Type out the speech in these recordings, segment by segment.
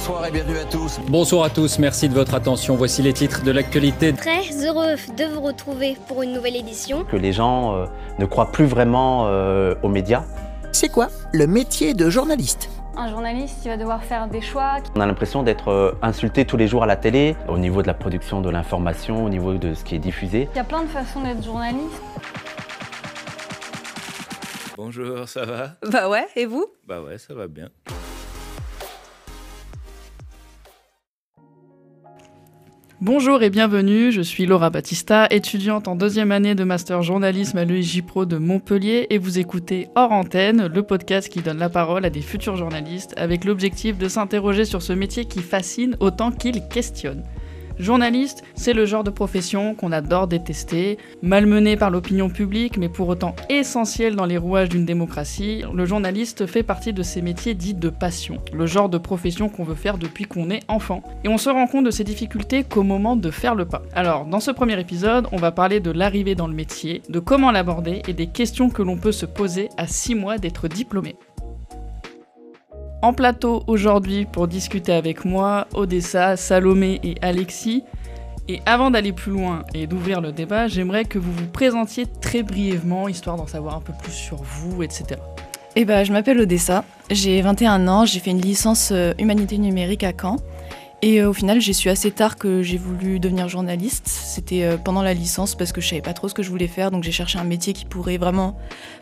Bonsoir et bienvenue à tous. Bonsoir à tous, merci de votre attention. Voici les titres de l'actualité. Très heureux de vous retrouver pour une nouvelle édition. Que les gens euh, ne croient plus vraiment euh, aux médias. C'est quoi le métier de journaliste? Un journaliste, il va devoir faire des choix. On a l'impression d'être euh, insulté tous les jours à la télé, au niveau de la production de l'information, au niveau de ce qui est diffusé. Il y a plein de façons d'être journaliste. Bonjour, ça va? Bah ouais, et vous? Bah ouais, ça va bien. Bonjour et bienvenue, je suis Laura Battista, étudiante en deuxième année de master journalisme à l'EIJ Pro de Montpellier et vous écoutez Hors Antenne, le podcast qui donne la parole à des futurs journalistes avec l'objectif de s'interroger sur ce métier qui fascine autant qu'il questionne. Journaliste, c'est le genre de profession qu'on adore détester, malmené par l'opinion publique, mais pour autant essentiel dans les rouages d'une démocratie. Le journaliste fait partie de ces métiers dits de passion, le genre de profession qu'on veut faire depuis qu'on est enfant. Et on se rend compte de ces difficultés qu'au moment de faire le pas. Alors, dans ce premier épisode, on va parler de l'arrivée dans le métier, de comment l'aborder et des questions que l'on peut se poser à 6 mois d'être diplômé. En plateau aujourd'hui pour discuter avec moi, Odessa, Salomé et Alexis. Et avant d'aller plus loin et d'ouvrir le débat, j'aimerais que vous vous présentiez très brièvement, histoire d'en savoir un peu plus sur vous, etc. Eh ben, je m'appelle Odessa, j'ai 21 ans, j'ai fait une licence euh, humanité numérique à Caen. Et euh, au final, j'ai su assez tard que j'ai voulu devenir journaliste. C'était euh, pendant la licence parce que je savais pas trop ce que je voulais faire, donc j'ai cherché un métier qui pourrait vraiment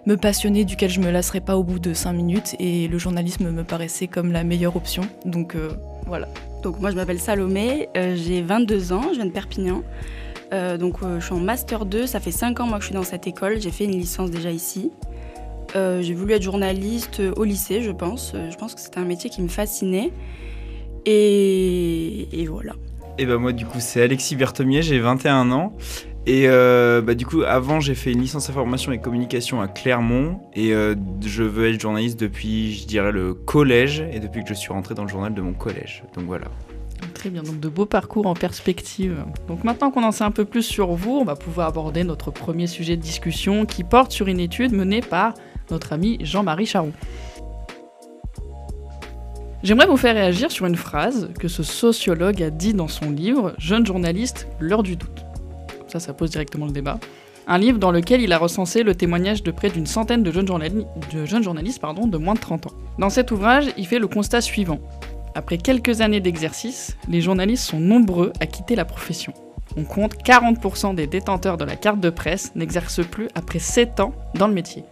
me passionner, duquel je me lasserais pas au bout de 5 minutes. Et le journalisme me paraissait comme la meilleure option. Donc euh, voilà. Donc moi, je m'appelle Salomé, j'ai 22 ans, je viens de Perpignan. donc je suis en master 2, ça fait 5 ans moi que je suis dans cette école, j'ai fait une licence déjà ici. j'ai voulu être journaliste au lycée, je pense. Je pense que c'était un métier qui me fascinait. Et, voilà. Et bah moi du coup c'est Alexis Berthomier, j'ai 21 ans. Et euh, bah, du coup, avant, j'ai fait une licence information et communication à Clermont. Et euh, je veux être journaliste depuis, je dirais, le collège. Et depuis que je suis rentré dans le journal de mon collège. Donc voilà. Très bien, donc de beaux parcours en perspective. Donc maintenant qu'on en sait un peu plus sur vous, on va pouvoir aborder notre premier sujet de discussion qui porte sur une étude menée par notre ami Jean-Marie Charon. J'aimerais vous faire réagir sur une phrase que ce sociologue a dit dans son livre Jeune journaliste, l'heure du doute. Ça, ça pose directement le débat. Un livre dans lequel il a recensé le témoignage de près d'une centaine de jeunes, journalistes pardon, de moins de 30 ans. Dans cet ouvrage, il fait le constat suivant. Après quelques années d'exercice, les journalistes sont nombreux à quitter la profession. On compte 40% des détenteurs de la carte de presse n'exercent plus après 7 ans dans le métier.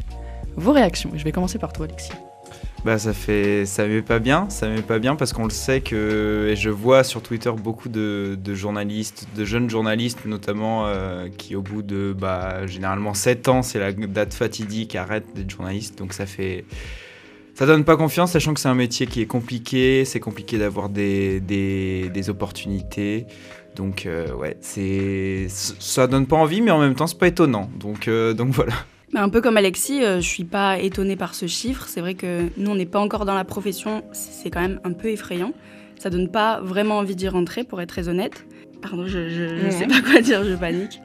Vos réactions, je vais commencer par toi Alexis. Bah ça fait ça met pas bien, ça pas bien parce qu'on le sait que et je vois sur Twitter beaucoup de, journalistes, de jeunes journalistes notamment euh, qui au bout de bah généralement 7 ans, c'est la date fatidique, arrêtent d'être journalistes donc ça fait ça donne pas confiance, sachant que c'est un métier qui est compliqué, c'est compliqué d'avoir des, des, opportunités. Donc euh, ouais, c'est ça donne pas envie, mais en même temps c'est pas étonnant. Donc euh, donc voilà. Un peu comme Alexis, euh, je suis pas étonnée par ce chiffre. C'est vrai que nous, on n'est pas encore dans la profession. C'est quand même un peu effrayant. Ça donne pas vraiment envie d'y rentrer, pour être très honnête. Pardon, je, ne sais pas quoi dire, je panique.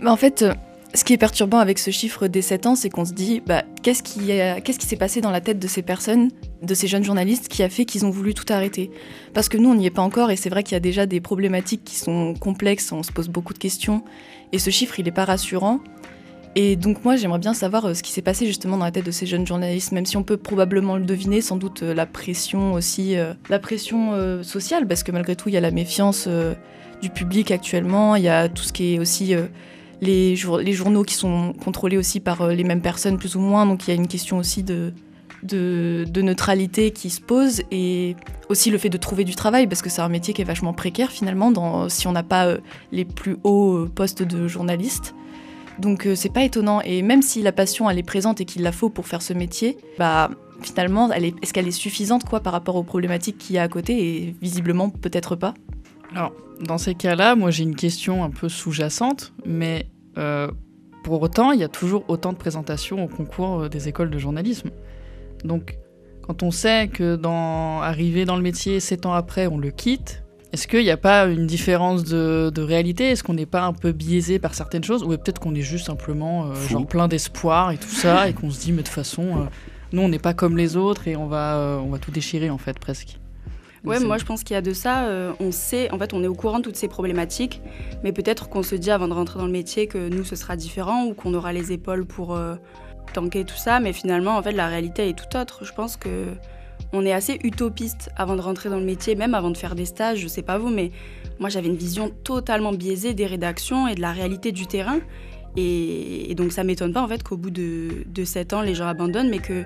Mais en fait, euh, ce qui est perturbant avec ce chiffre des 7 ans, c'est qu'on se dit, bah, qu'est-ce qui, qu'est-ce qui s'est passé dans la tête de ces personnes, de ces jeunes journalistes, qui a fait qu'ils ont voulu tout arrêter? Parce que nous, on n'y est pas encore, et c'est vrai qu'il y a déjà des problématiques qui sont complexes, on se pose beaucoup de questions, et ce chiffre, il n'est pas rassurant. Et donc moi j'aimerais bien savoir euh, ce qui s'est passé justement dans la tête de ces jeunes journalistes, même si on peut probablement le deviner, sans doute euh, la pression aussi, euh, la pression sociale, parce que malgré tout il y a la méfiance du public actuellement, il y a tout ce qui est aussi les, journaux qui sont contrôlés aussi par les mêmes personnes plus ou moins, donc il y a une question aussi de, neutralité qui se pose et aussi le fait de trouver du travail parce que c'est un métier qui est vachement précaire finalement si on n'a pas les plus hauts postes de journalistes. Donc euh, c'est pas étonnant. Et même si la passion elle est présente et qu'il la faut pour faire ce métier, bah finalement, est-ce qu'elle est suffisante quoi par rapport aux problématiques qu'il y a à côté Et visiblement peut-être pas? Alors dans ces cas-là, moi j'ai une question un peu sous-jacente, mais euh, pour autant il y a toujours autant de présentations au concours euh, des écoles de journalisme. Donc quand on sait que dans arriver dans le métier sept ans après on le quitte, est-ce qu'il n'y a pas une différence de, réalité? Est-ce qu'on n'est pas un peu biaisé par certaines choses? Ou peut-être qu'on est juste simplement euh, genre plein d'espoir et tout ça, et qu'on se dit, mais de toute façon, euh, nous, on n'est pas comme les autres et on va, euh, on va tout déchirer, en fait, presque. Ouais, moi je pense qu'il y a de ça. euh, on sait, en fait, on est au courant de toutes ces problématiques, mais peut-être qu'on se dit avant de rentrer dans le métier que nous ce sera différent ou qu'on aura les épaules pour euh, tanker tout ça. Mais finalement, en fait, la réalité est tout autre. Je pense que on est assez utopiste avant de rentrer dans le métier, même avant de faire des stages. Je sais pas vous, mais moi j'avais une vision totalement biaisée des rédactions et de la réalité du terrain. Et, et donc ça m'étonne pas en fait qu'au bout de, de 7 ans, les gens abandonnent, mais que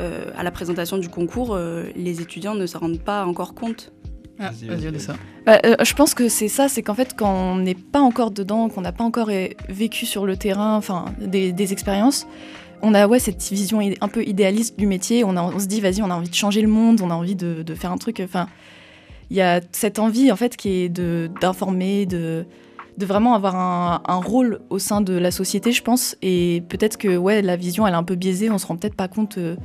euh, à la présentation du concours, euh, les étudiants ne s'en rendent pas encore compte. Ah, vas-y, Odessa. Bah, euh, je pense que c'est ça, c'est qu'en fait, quand on n'est pas encore dedans, qu'on n'a pas encore euh, vécu sur le terrain, enfin, des, des expériences, on a ouais, cette vision un peu idéaliste du métier. On, a- se dit, vas-y, on a envie de changer le monde, on a envie de, faire un truc. Enfin, il y a cette envie, en fait, qui est d'informer, de, de vraiment avoir un, rôle au sein de la société, je pense. Et peut-être que ouais, la vision, elle est un peu biaisée, on se rend peut-être pas compte euh,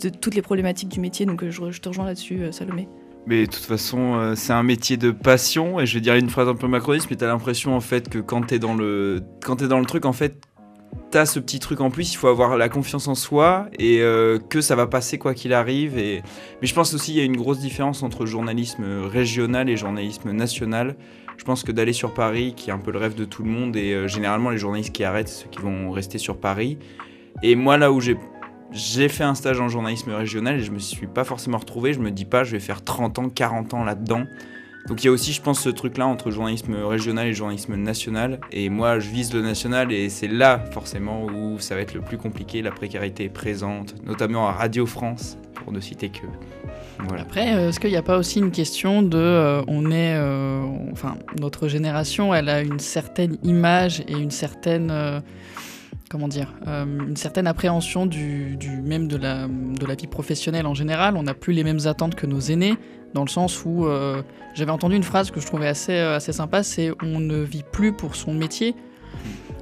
de toutes les problématiques du métier. Donc, euh, je, te rejoins là-dessus, euh, Salomé. Mais de toute façon, c'est un métier de passion, et je vais dire une phrase un peu macroniste, mais t'as l'impression en fait que quand t'es dans le, quand t'es dans le truc, en fait, t'as ce petit truc en plus. Il faut avoir la confiance en soi et euh, que ça va passer quoi qu'il arrive. Et mais je pense aussi il y a une grosse différence entre journalisme régional et journalisme national. Je pense que d'aller sur Paris, qui est un peu le rêve de tout le monde, et euh, généralement les journalistes qui arrêtent, c'est ceux qui vont rester sur Paris. Et moi, là où j'ai j'ai fait un stage en journalisme régional et je me suis pas forcément retrouvé. Je me dis pas, je vais faire 30 ans, 40 ans là-dedans. Donc il y a aussi, je pense, ce truc-là entre journalisme régional et journalisme national. Et moi, je vise le national et c'est là, forcément, où ça va être le plus compliqué. La précarité est présente, notamment à Radio France, pour ne citer que. Après, euh, est-ce qu'il n'y a pas aussi une question de, euh, on est, euh, enfin, notre génération, elle a une certaine image et une certaine, comment dire, une certaine appréhension du, du même de la, de la vie professionnelle en général. On n'a plus les mêmes attentes que nos aînés, dans le sens où euh, j'avais entendu une phrase que je trouvais assez, euh, assez sympa, c'est on ne vit plus pour son métier.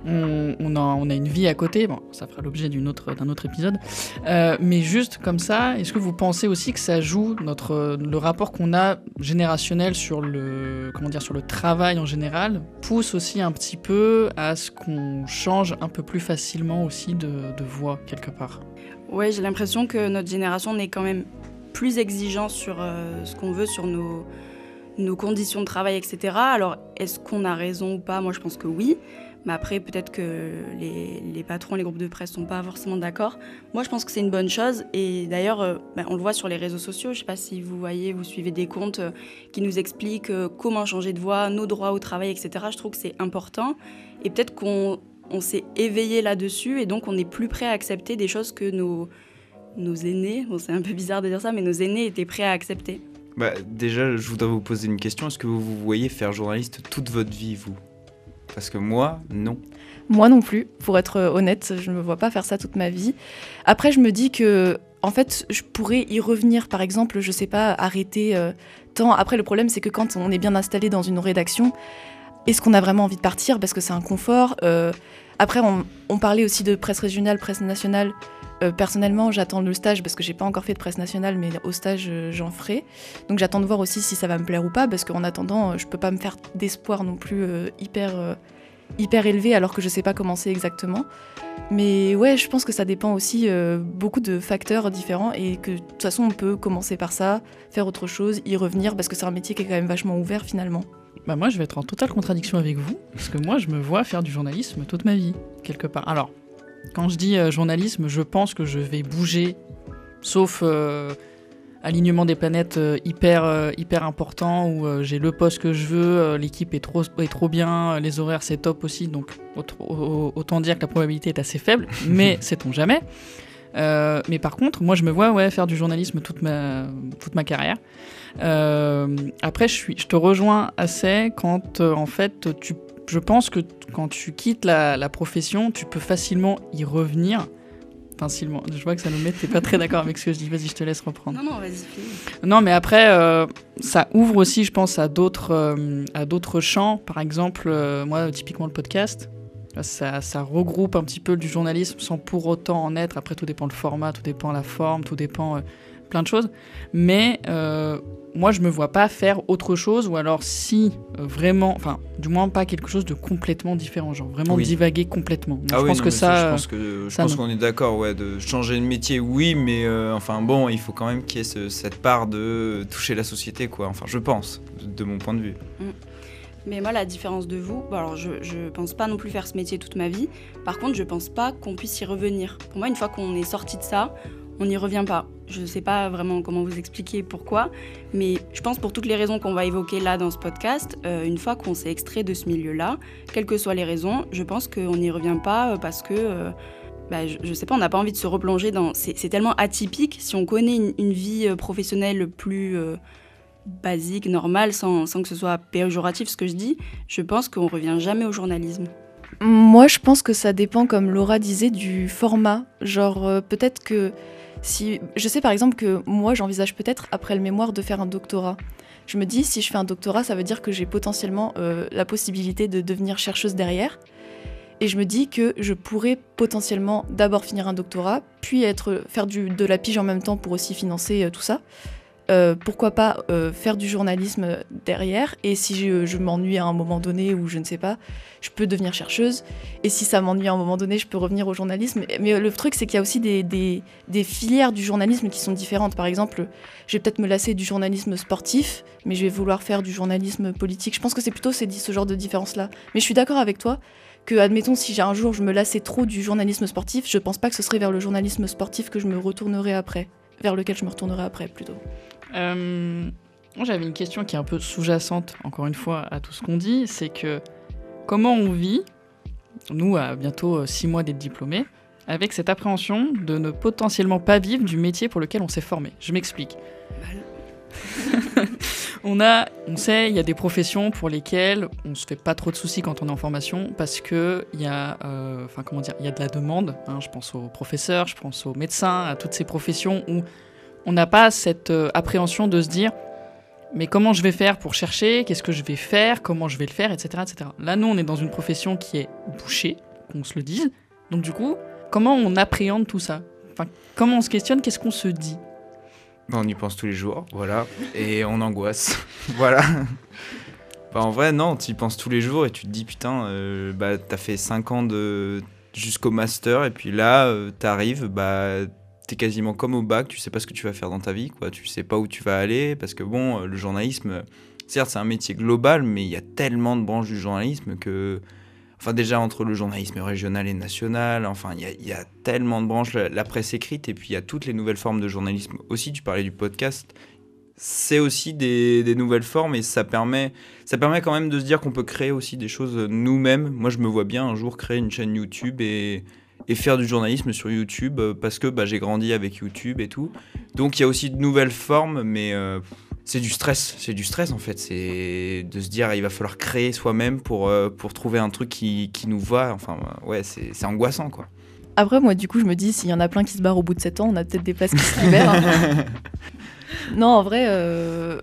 On, a, on a une vie à côté, bon, ça fera l'objet d'une autre- d'un autre épisode, euh, mais juste comme ça, est-ce que vous pensez aussi que ça joue notre, le rapport qu'on a générationnel sur le, comment dire, sur le travail en général, pousse aussi un petit peu à ce qu'on change un peu plus facilement aussi de, de voie quelque part? Ouais, j'ai l'impression que notre génération est quand même plus exigeant sur euh, ce qu'on veut, sur nos, conditions de travail, etc. Alors, est-ce qu'on a raison ou pas? Moi, je pense que oui. Mais après, peut-être que les, patrons, les groupes de presse sont pas forcément d'accord. Moi, je pense que c'est une bonne chose. Et d'ailleurs, euh, ben, on le voit sur les réseaux sociaux. Je sais pas si vous voyez, vous suivez des comptes euh, qui nous expliquent comment changer de voie, nos droits au travail, etc. Je trouve que c'est important. Et peut-être qu'on on s'est éveillé là-dessus et donc on est plus prêt à accepter des choses que nos, nos aînés, bon, c'est un peu bizarre de dire ça, mais nos aînés étaient prêts à accepter. Bah, déjà, je voudrais vous poser une question. Est-ce que vous vous voyez faire journaliste toute votre vie, vous? Parce que moi, non. Moi non plus, pour être honnête, je ne me vois pas faire ça toute ma vie. Après, je me dis que, en fait, je pourrais y revenir, par exemple, je sais pas, arrêter euh, tant. Après, le problème, c'est que quand on est bien installé dans une rédaction, est-ce qu'on a vraiment envie de partir parce que c'est un confort Euh, Après, on, on parlait aussi de presse régionale, presse nationale. Euh, personnellement, j'attends le stage parce que j'ai pas encore fait de presse nationale, mais au stage, euh, j'en ferai. Donc j'attends de voir aussi si ça va me plaire ou pas, parce qu'en attendant, euh, je peux pas me faire d'espoir non plus hyper, hyper élevé alors que je sais pas comment c'est exactement. Mais ouais, je pense que ça dépend aussi beaucoup de facteurs différents et que de toute façon, on peut commencer par ça, faire autre chose, y revenir, parce que c'est un métier qui est quand même vachement ouvert finalement. Bah moi, je vais être en totale contradiction avec vous, parce que moi, je me vois faire du journalisme toute ma vie, quelque part. Alors, quand je dis euh, journalisme, je pense que je vais bouger, sauf euh, alignement des planètes euh, hyper, hyper important, où j'ai le poste que je veux, l'équipe est trop, est trop bien, les horaires c'est top aussi, donc aut- au- autant dire que la probabilité est assez faible, mais sait-on jamais. Euh, mais par contre, moi je me vois ouais, faire du journalisme toute ma, toute ma carrière. Euh, après, je, suis, je te rejoins assez quand, euh, en fait, tu, je pense que quand tu quittes la, la profession, tu peux facilement y revenir. Facilement. Je vois que ça nous met, t'es pas très d'accord avec ce que je dis. Vas-y, je te laisse reprendre. Non, non, vas-y. Non, mais après, euh, ça ouvre aussi, je pense, à d'autres, euh, à d'autres champs. Par exemple, euh, moi, typiquement le podcast. Ça, ça regroupe un petit peu du journalisme sans pour autant en être. Après, tout dépend le format, tout dépend la forme, tout dépend plein de choses. Mais euh, moi, je me vois pas faire autre chose, ou alors si euh, vraiment, enfin, du moins pas quelque chose de complètement différent, genre vraiment Oui. divaguer complètement. Donc, Ah je oui, pense non, que ça, je pense que je ça, pense non. qu'on est d'accord, ouais, de changer de métier, oui, mais euh, enfin bon, il faut quand même qu'il y ait ce- cette part de toucher la société, quoi. Enfin, je pense, de, de mon point de vue. Mais moi, la différence de vous, bon, alors je, je pense pas non plus faire ce métier toute ma vie. Par contre, je pense pas qu'on puisse y revenir. Pour moi, une fois qu'on est sorti de ça, on n'y revient pas. Je sais pas vraiment comment vous expliquer pourquoi, mais je pense pour toutes les raisons qu'on va évoquer là dans ce podcast, euh, une fois qu'on s'est extrait de ce milieu-là, quelles que soient les raisons, je pense qu'on n'y revient pas euh, parce que. euh, bah, je, je sais pas, on n'a pas envie de se replonger dans. C'est tellement atypique. Si on connaît une, vie professionnelle plus basique, normale, sans, que ce soit péjoratif ce que je dis, je pense qu'on revient jamais au journalisme. Moi, je pense que ça dépend, comme Laura disait, du format. Genre, peut-être que si. Je sais par exemple que moi, j'envisage peut-être, après le mémoire, de faire un doctorat. Je me dis, si je fais un doctorat, ça veut dire que j'ai potentiellement euh, la possibilité de devenir chercheuse derrière. Et je me dis que je pourrais potentiellement d'abord finir un doctorat, puis être, faire du, de la pige en même temps pour aussi financer euh, tout ça. Euh, pourquoi pas euh, faire du journalisme derrière et si je, m'ennuie à un moment donné ou je ne sais pas, je peux devenir chercheuse et si ça m'ennuie à un moment donné, je peux revenir au journalisme. Mais le truc, c'est qu'il y a aussi des, filières du journalisme qui sont différentes. Par exemple, je vais peut-être me lasser du journalisme sportif, mais je vais vouloir faire du journalisme politique. Je pense que c'est plutôt ces- ce genre de différence-là. Mais je suis d'accord avec toi que, admettons, si j'ai un jour je me lassais trop du journalisme sportif, je pense pas que ce serait vers le journalisme sportif que je me retournerai après, vers lequel je me retournerai après plutôt. Euh, j'avais une question qui est un peu sous-jacente, encore une fois, à tout ce qu'on dit. C'est que comment on vit, nous, à bientôt euh, six mois d'être diplômés, avec cette appréhension de ne potentiellement pas vivre du métier pour lequel on s'est formé? Je m'explique. on a, on sait, il y a des professions pour lesquelles on se fait pas trop de soucis quand on est en formation parce que il y a, euh, enfin comment dire, il y a de la demande. hein. je pense aux professeurs, je pense aux médecins, à toutes ces professions où on n'a pas cette euh, appréhension de se dire mais comment je vais faire pour chercher, qu'est-ce que je vais faire, comment je vais le faire, etc., etc. Là, nous, on est dans une profession qui est bouchée, qu'on se le dise. Donc du coup, comment on appréhende tout ça? Enfin, comment on se questionne, qu'est-ce qu'on se dit? Bah, on y pense tous les jours, voilà, et on angoisse, voilà. Bah, en vrai, non, tu y penses tous les jours et tu te dis, putain, euh, bah, t'as fait 5 ans de... jusqu'au master, et puis là, euh, t'arrives, bah, t'es quasiment comme au bac, tu sais pas ce que tu vas faire dans ta vie, quoi, tu sais pas où tu vas aller, parce que bon, euh, le journalisme, euh, certes, c'est un métier global, mais il y a tellement de branches du journalisme que. Enfin, déjà, entre le journalisme régional et national, enfin, il y a, y a tellement de branches, la, presse écrite, et puis il y a toutes les nouvelles formes de journalisme aussi. Tu parlais du podcast. C'est aussi des, des nouvelles formes, et ça permet, ça permet quand même de se dire qu'on peut créer aussi des choses nous-mêmes. Moi, je me vois bien un jour créer une chaîne YouTube et, et faire du journalisme sur YouTube, euh, parce que bah, j'ai grandi avec YouTube et tout. Donc, il y a aussi de nouvelles formes, mais. euh, c'est du stress, c'est du stress en fait. C'est de se dire il va falloir créer soi-même pour, euh, pour trouver un truc qui, qui nous va. Enfin, ouais, c'est c'est angoissant quoi. Après, moi, du coup, je me dis, s'il y en a plein qui se barrent au bout de 7 ans, on a peut-être des places qui se libèrent. hein. non, en vrai, euh,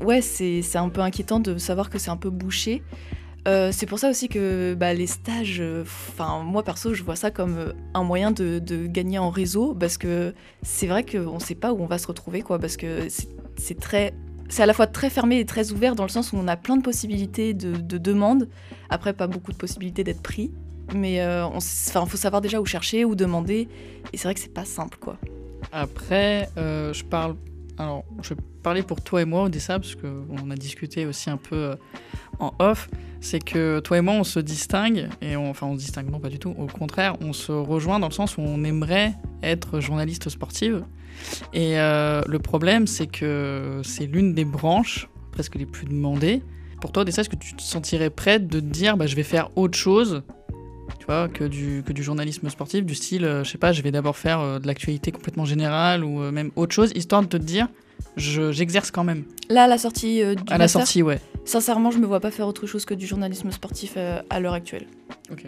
ouais, c'est c'est un peu inquiétant de savoir que c'est un peu bouché. Euh, c'est pour ça aussi que bah, les stages, euh, moi perso, je vois ça comme euh, un moyen de, gagner en réseau parce que c'est vrai qu'on ne sait pas où on va se retrouver, quoi, parce que c'est- très, c'est à la fois très fermé et très ouvert dans le sens où on a plein de possibilités de, de demandes. Après, pas beaucoup de possibilités d'être pris, mais enfin, faut savoir déjà où chercher, où demander, et c'est vrai que c'est pas simple, quoi. Après, je parle. Alors, je vais parler pour toi et moi, Odessa, parce qu'on a discuté aussi un peu en off. C'est que toi et moi, on se distingue, et on, enfin, on se distingue, non, pas du tout. Au contraire, on se rejoint dans le sens où on aimerait être journaliste sportive. Et euh, le problème, c'est que c'est l'une des branches presque les plus demandées. Pour toi, Odessa, est-ce que tu te sentirais prête de te dire, bah, je vais faire autre chose tu vois, que du, que du journalisme sportif, du style, euh, je sais pas, je vais d'abord faire euh, de l'actualité complètement générale ou même autre chose, histoire de te dire, je- j'exerce quand même. Là, à la sortie du À la sortie, ouais. Sincèrement, je me vois pas faire autre chose que du journalisme sportif euh, à l'heure actuelle. Ok.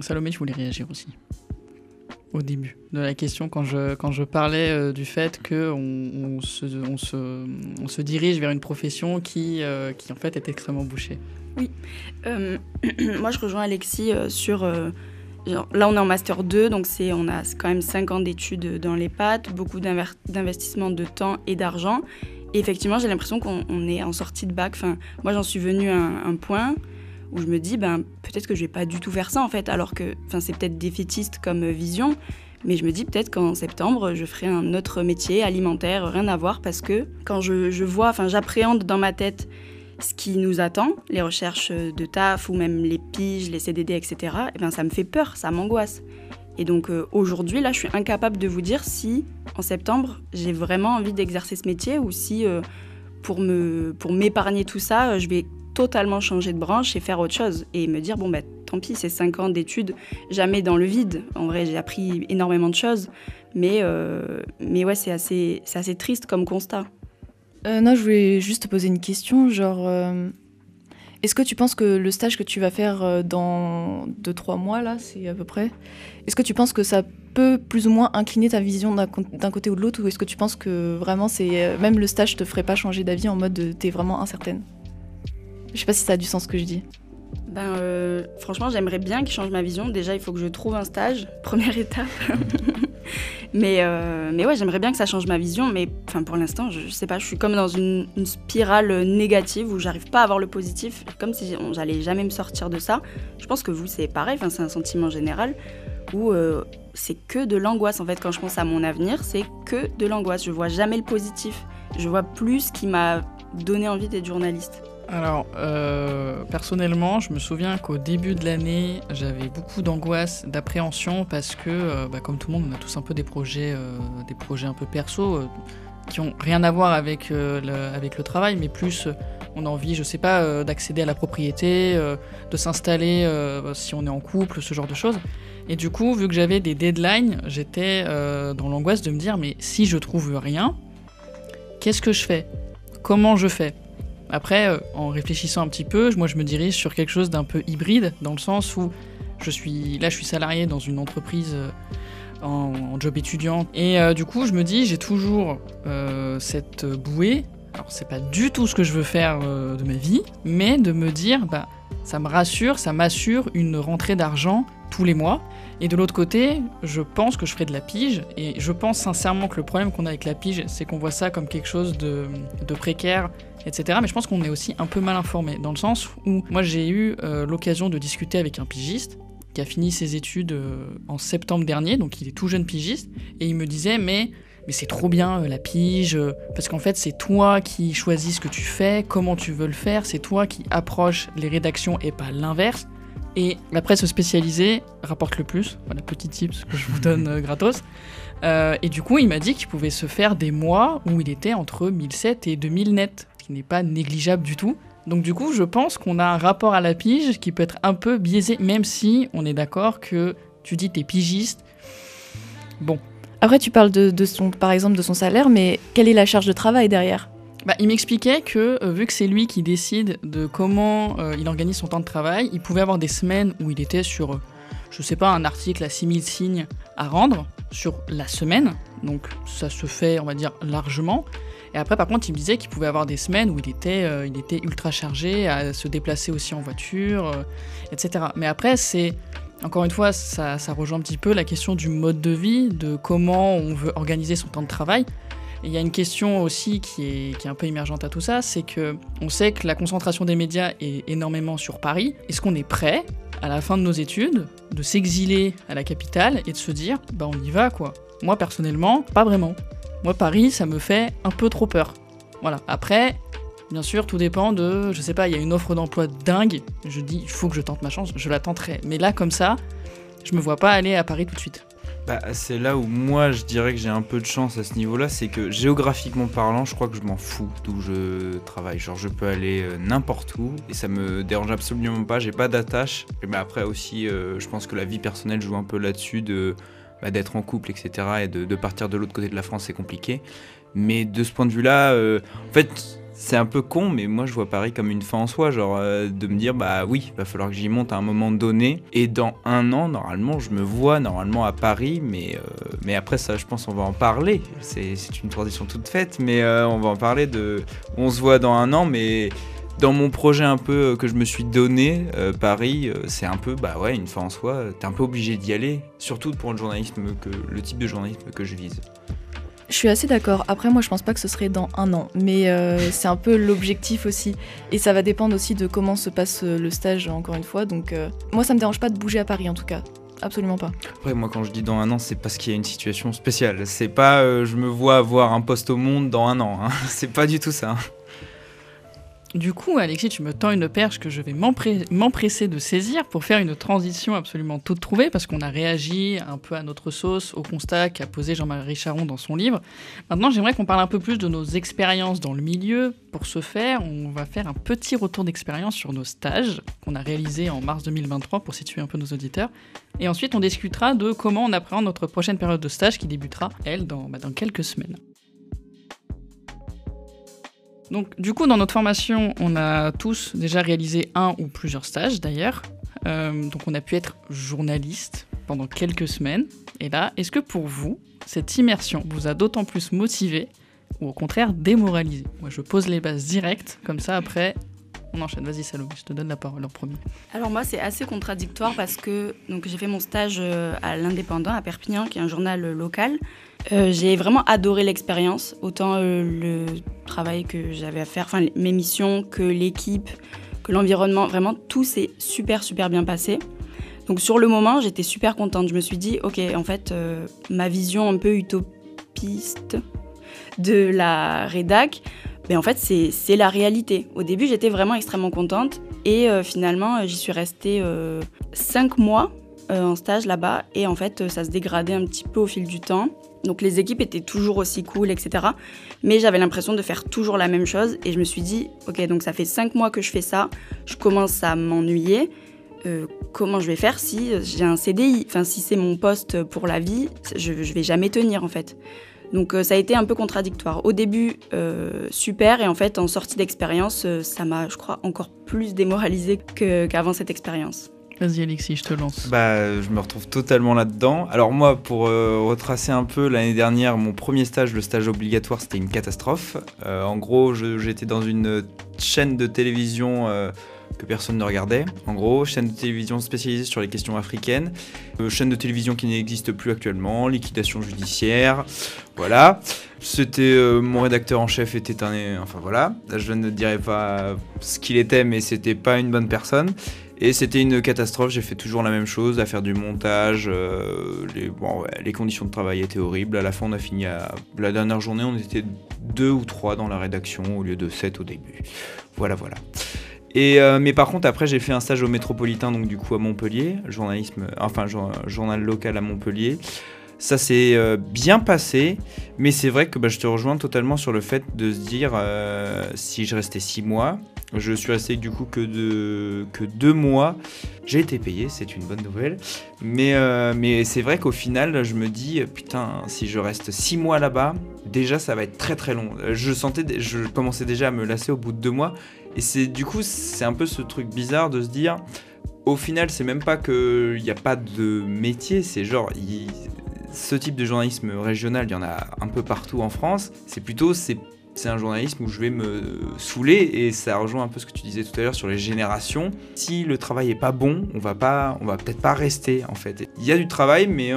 Salomé, tu voulais réagir aussi au début de la question quand je, quand je parlais euh, du fait qu'on on se, on, se, on se dirige vers une profession qui, euh, qui en fait est extrêmement bouchée. Euh, moi, je rejoins Alexis euh, sur. euh, genre, là, on est en master 2, donc c'est, on a quand même 5 ans d'études dans les pattes, beaucoup d'investissement de temps et d'argent. Et effectivement, j'ai l'impression qu'on on est en sortie de bac. Enfin, moi, j'en suis venue à un, point où je me dis, ben, peut-être que je vais pas du tout faire ça, en fait, alors que enfin, c'est peut-être défaitiste comme vision. Mais je me dis peut-être qu'en septembre, je ferai un autre métier alimentaire, rien à voir, parce que quand je, vois, enfin j'appréhende dans ma tête ce qui nous attend, les recherches de taf ou même les piges, les CDD, etc., et ben ça me fait peur, ça m'angoisse. Et donc euh, aujourd'hui, là, je suis incapable de vous dire si en septembre, j'ai vraiment envie d'exercer ce métier ou si euh, pour pour m'épargner tout ça, euh, je vais totalement changer de branche et faire autre chose et me dire bon ben tant pis, c'est 5 ans d'études, jamais dans le vide. En vrai, j'ai appris énormément de choses, mais mais ouais, c'est assez c'est assez triste comme constat. Non, je voulais juste te poser une question, genre, est-ce que tu penses que le stage que tu vas faire euh, dans 2-3 mois, là, c'est à peu près, est-ce que tu penses que ça peut plus ou moins incliner ta vision d'un côté ou de l'autre, ou est-ce que tu penses que vraiment, c'est euh, même le stage te ferait pas changer d'avis en mode de, t'es vraiment incertaine? Je sais pas si ça a du sens ce que je dis. Ben euh, franchement, j'aimerais bien qu'il change ma vision. Déjà, il faut que je trouve un stage, première étape. mais, euh, mais ouais, j'aimerais bien que ça change ma vision. Mais pour l'instant, je, sais pas, je suis comme dans une, spirale négative où j'arrive pas à voir le positif, comme si j'allais jamais me sortir de ça. Je pense que vous, c'est pareil. C'est un sentiment général où euh, c'est que de l'angoisse. En fait, quand je pense à mon avenir, c'est que de l'angoisse. Je vois jamais le positif. Je vois plus ce qui m'a donné envie d'être journaliste. Alors, euh, personnellement, je me souviens qu'au début de l'année, j'avais beaucoup d'angoisse, d'appréhension, parce que, euh, bah, comme tout le monde, on a tous un peu des projets, euh, des projets un peu perso, qui ont rien à voir avec, le, avec le travail, mais plus, on a envie, je sais pas, d'accéder à la propriété, de s'installer si on est en couple, ce genre de choses. Et du coup, vu que j'avais des deadlines, j'étais dans l'angoisse de me dire, mais si je trouve rien, qu'est-ce que je fais? Comment je fais? Après, euh, en réfléchissant un petit peu, moi je me dirige sur quelque chose d'un peu hybride, dans le sens où je suis là, je suis salarié dans une entreprise euh, en, job étudiant, et euh, du coup je me dis j'ai toujours cette bouée. Alors c'est pas du tout ce que je veux faire de ma vie, mais de me dire bah ça me rassure, ça m'assure une rentrée d'argent tous les mois. Et de l'autre côté, je pense que je ferai de la pige, et je pense sincèrement que le problème qu'on a avec la pige, c'est qu'on voit ça comme quelque chose de précaire, etc. Mais je pense qu'on est aussi un peu mal informé, dans le sens où moi j'ai eu euh, l'occasion de discuter avec un pigiste qui a fini ses études euh, en septembre dernier, donc il est tout jeune pigiste, et il me disait mais mais c'est trop bien euh, la pige, parce qu'en fait c'est toi qui choisis ce que tu fais, comment tu veux le faire, c'est toi qui approches les rédactions et pas l'inverse. Et la presse spécialisée rapporte le plus, voilà petit tips que je vous donne euh, gratos. Et du coup, il m'a dit qu'il pouvait se faire des mois où il était entre 1007 et 2000 net, ce qui n'est pas négligeable du tout. Donc du coup, je pense qu'on a un rapport à la pige qui peut être un peu biaisé, même si on est d'accord que tu dis t'es pigiste. Bon, Après, tu parles de, de son, par exemple de son salaire, mais quelle est la charge de travail derrière? Bah, il m'expliquait que euh, vu que c'est lui qui décide de comment euh, il organise son temps de travail, il pouvait avoir des semaines où il était sur, euh, je sais pas, un article à 6000 signes à rendre sur la semaine. Donc ça se fait, on va dire, largement. Et après, par contre, il me disait qu'il pouvait avoir des semaines où il était, euh, il était ultra chargé à se déplacer aussi en voiture, euh, etc. Mais après, c'est encore une fois, ça, rejoint un petit peu la question du mode de vie, de comment on veut organiser son temps de travail. Il y a une question aussi qui est, qui est un peu émergente à tout ça, c'est que on sait que la concentration des médias est énormément sur Paris. Est-ce qu'on est prêt, à la fin de nos études, de s'exiler à la capitale et de se dire, bah on y va quoi? Moi personnellement, pas vraiment. Moi Paris, ça me fait un peu trop peur. Voilà. Après, bien sûr, tout dépend de, je sais pas, il y a une offre d'emploi dingue. Je dis, il faut que je tente ma chance, je la tenterai. Mais là, comme ça, je me vois pas aller à Paris tout de suite. Bah, c'est là où moi je dirais que j'ai un peu de chance à ce niveau-là, c'est que géographiquement parlant, je crois que je m'en fous d'où je travaille. Genre je peux aller euh, n'importe où et ça me dérange absolument pas, j'ai pas d'attache. Bah, après aussi, euh, je pense que la vie personnelle joue un peu là-dessus de bah, d'être en couple, etc. Et de, partir de l'autre côté de la France, c'est compliqué. Mais de ce point de vue-là, euh, en fait, c'est un peu con, mais moi je vois Paris comme une fin en soi, genre euh, de me dire bah oui, va falloir que j'y monte à un moment donné. Et dans un an, normalement, je me vois normalement à Paris, mais, euh, après ça, je pense on va en parler. C'est une transition toute faite, mais on va en parler de. On se voit dans un an, mais dans mon projet un peu euh, que je me suis donné, euh, Paris, euh, c'est un peu, bah ouais, une fois en soi, t'es un peu obligé d'y aller, surtout pour le journalisme, que, le type de journalisme que je vise. Je suis assez d'accord. Après, moi, je pense pas que ce serait dans un an, mais c'est un peu l'objectif aussi. Et ça va dépendre aussi de comment se passe le stage, encore une fois. Donc, moi, ça me dérange pas de bouger à Paris, en tout cas. Absolument pas. Après, moi, quand je dis dans un an, c'est parce qu'il y a une situation spéciale. C'est pas, je me vois avoir un poste au monde dans un an. hein. C'est pas du tout ça. Du coup, Alexis, tu me tends une perche que je vais m'empresser de saisir pour faire une transition absolument toute trouvée, parce qu'on a réagi un peu à notre sauce au constat qu'a posé Jean-Marie Charon dans son livre. Maintenant, j'aimerais qu'on parle un peu plus de nos expériences dans le milieu. Pour ce faire, on va faire un petit retour d'expérience sur nos stages qu'on a réalisés en mars 2023 pour situer un peu nos auditeurs. Et ensuite, on discutera de comment on appréhende notre prochaine période de stage qui débutera, elle, dans, bah, dans quelques semaines. Donc, du coup, dans notre formation, on a tous déjà réalisé un ou plusieurs stages d'ailleurs. Euh, donc, on a pu être journaliste pendant quelques semaines. Et là, est-ce que pour vous, cette immersion vous a d'autant plus motivé ou au contraire démoralisé? Moi, je pose les bases directes, comme ça après, on enchaîne. Vas-y, Salomé, je te donne la parole en premier. Alors moi, c'est assez contradictoire parce que donc j'ai fait mon stage euh, à l'Indépendant à Perpignan, qui est un journal euh, local. Euh, j'ai vraiment adoré l'expérience, autant le travail que j'avais à faire, enfin mes missions, que l'équipe, que l'environnement. Vraiment, tout s'est super super bien passé. Donc sur le moment, j'étais super contente. Je me suis dit, ok, en fait, ma vision un peu utopiste de la rédac, ben en fait, c'est la réalité. Au début, j'étais vraiment extrêmement contente. Et euh, finalement, euh, j'y suis restée euh, cinq mois euh, en stage là-bas. Et en fait, euh, ça se dégradait un petit peu au fil du temps. Donc les équipes étaient toujours aussi cool, etc. Mais j'avais l'impression de faire toujours la même chose. Et je me suis dit, ok, donc ça fait cinq mois que je fais ça. Je commence à m'ennuyer. Euh, comment je vais faire si euh, j'ai un CDI Enfin, si c'est mon poste pour la vie, je, je vais jamais tenir en fait. Donc euh, ça a été un peu contradictoire. Au début, euh, super, et en fait, en sortie d'expérience, euh, ça m'a, je crois, encore plus démoralisée que- qu'avant cette expérience. Vas-y, Alexis, je te lance. Bah, je me retrouve totalement là-dedans. Alors moi, pour euh, retracer un peu, l'année dernière, mon premier stage, le stage obligatoire, c'était une catastrophe. Euh, en gros, j'étais dans une chaîne de télévision euh, que personne ne regardait. En gros, chaîne de télévision spécialisée sur les questions africaines. Euh, chaîne de télévision qui n'existe plus actuellement, liquidation judiciaire. Voilà. C'était euh, mon rédacteur en chef était un, enfin voilà. Je ne dirais pas ce qu'il était, mais c'était pas une bonne personne. Et c'était une catastrophe, j'ai fait toujours la même chose, à faire du montage, euh, les, les conditions de travail étaient horribles, à la fin on a fini à... La dernière journée on était deux ou trois dans la rédaction au lieu de sept au début. Voilà, voilà. Euh, mais par contre après j'ai fait un stage au Métropolitain, donc du coup à Montpellier, journalisme, enfin jour- journal local à Montpellier. Ça s'est euh, bien passé, mais c'est vrai que bah, je te rejoins totalement sur le fait de se dire euh, si je restais six mois, je suis resté du coup que, de, que deux mois. J'ai été payé, c'est une bonne nouvelle. Mais, euh, mais c'est vrai qu'au final, je me dis, putain, si je reste six mois là-bas, déjà ça va être très très long. Euh, Je sentais, je commençais déjà à me lasser au bout de deux mois. Et c'est du coup, c'est un peu ce truc bizarre de se dire, au final, c'est même pas qu'il n'y a pas de métier, c'est genre, ce type de journalisme régional, il y en a un peu partout en France. C'est plutôt, c'est c'est un journalisme où je vais me saouler et ça rejoint un peu ce que tu disais tout à l'heure sur les générations. Si le travail est pas bon, on va pas, on va peut-être pas rester en fait. Il y a du travail, mais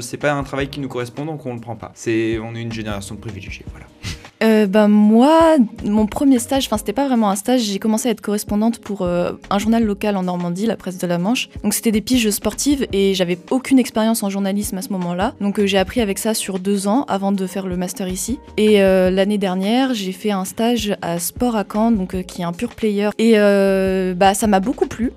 c'est pas un travail qui nous correspond donc on le prend pas. C'est, on est une génération de privilégiés, voilà. Euh, bah, moi, mon premier stage, enfin c'était pas vraiment un stage, j'ai commencé à être correspondante pour euh, un journal local en Normandie, la presse de la Manche. Donc c'était des piges sportives et j'avais aucune expérience en journalisme à ce moment-là. Donc euh, j'ai appris avec ça sur deux ans avant de faire le master ici. Et euh, l'année dernière, j'ai fait un stage à Sport à Caen, donc qui est un pur player. Et bah ça m'a beaucoup plu.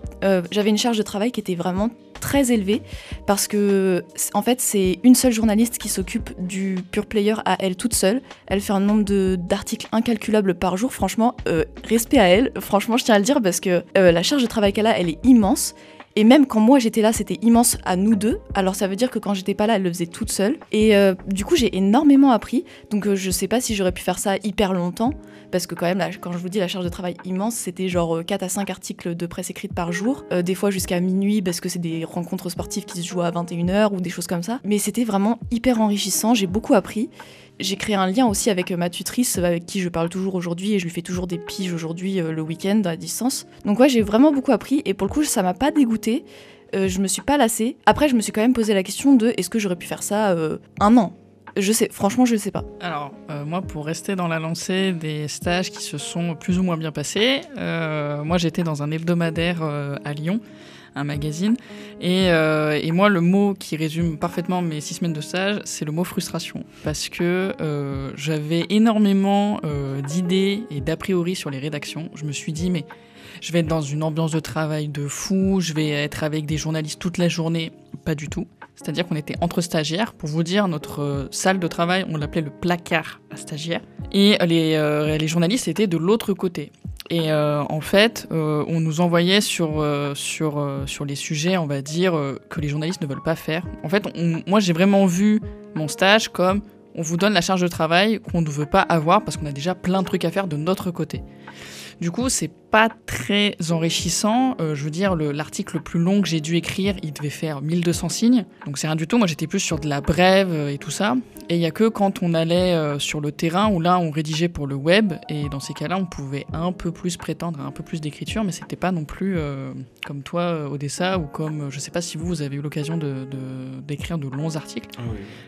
J'avais une charge de travail qui était vraiment très élevée parce que en fait c'est une seule journaliste qui s'occupe du pure player à elle toute seule. Elle fait un nombre d'articles incalculables par jour. Franchement, euh, respect à elle. Franchement, je tiens à le dire parce que euh, la charge de travail qu'elle a, elle est immense. Et même quand moi j'étais là, c'était immense à nous deux. Alors ça veut dire que quand j'étais pas là, elle le faisait toute seule. Et euh, du coup, j'ai énormément appris. Donc euh, je sais pas si j'aurais pu faire ça hyper longtemps. Parce que quand même, là, quand je vous dis la charge de travail immense, c'était genre euh, 4 à 5 articles de presse écrite par jour. Euh, des fois jusqu'à minuit parce que c'est des rencontres sportives qui se jouent à 21h ou des choses comme ça. Mais c'était vraiment hyper enrichissant. J'ai beaucoup appris. J'ai créé un lien aussi avec ma tutrice, avec qui je parle toujours aujourd'hui, et je lui fais toujours des piges aujourd'hui le week-end à distance. Donc ouais, j'ai vraiment beaucoup appris, et pour le coup, ça m'a pas dégoûté. je me suis pas lassée. Après, je me suis quand même posé la question de est-ce que j'aurais pu faire ça un an? Je sais, franchement, je sais pas. Alors, euh, moi, pour rester dans la lancée des stages qui se sont plus ou moins bien passés, euh, moi, j'étais dans un hebdomadaire euh, à Lyon, un magazine, et, et, moi, le mot qui résume parfaitement mes six semaines de stage, c'est le mot frustration, parce que j'avais énormément d'idées et d'a priori sur les rédactions. Je me suis dit, mais je vais être dans une ambiance de travail de fou, je vais être avec des journalistes toute la journée. Pas du tout. C'est-à-dire qu'on était entre stagiaires. Pour vous dire, notre euh, salle de travail, on l'appelait le placard à stagiaires. Et les, euh, les journalistes étaient de l'autre côté. Et euh, en fait, on nous envoyait sur, sur, sur les sujets, on va dire, que les journalistes ne veulent pas faire. En fait, moi, j'ai vraiment vu mon stage comme on vous donne la charge de travail qu'on ne veut pas avoir parce qu'on a déjà plein de trucs à faire de notre côté. Du coup, c'est pas très enrichissant. Euh, je veux dire, l'article le, plus long que j'ai dû écrire, il devait faire 1200 signes. Donc c'est rien du tout. Moi, j'étais plus sur de la brève euh, et tout ça. Et il y a que quand on allait euh, sur le terrain où là, on rédigeait pour le web. Et dans ces cas-là, on pouvait un peu plus prétendre à un peu plus d'écriture, mais c'était pas non plus comme toi, Odessa, ou comme, je sais pas si vous, vous avez eu l'occasion d'écrire de, de, longs articles. Ah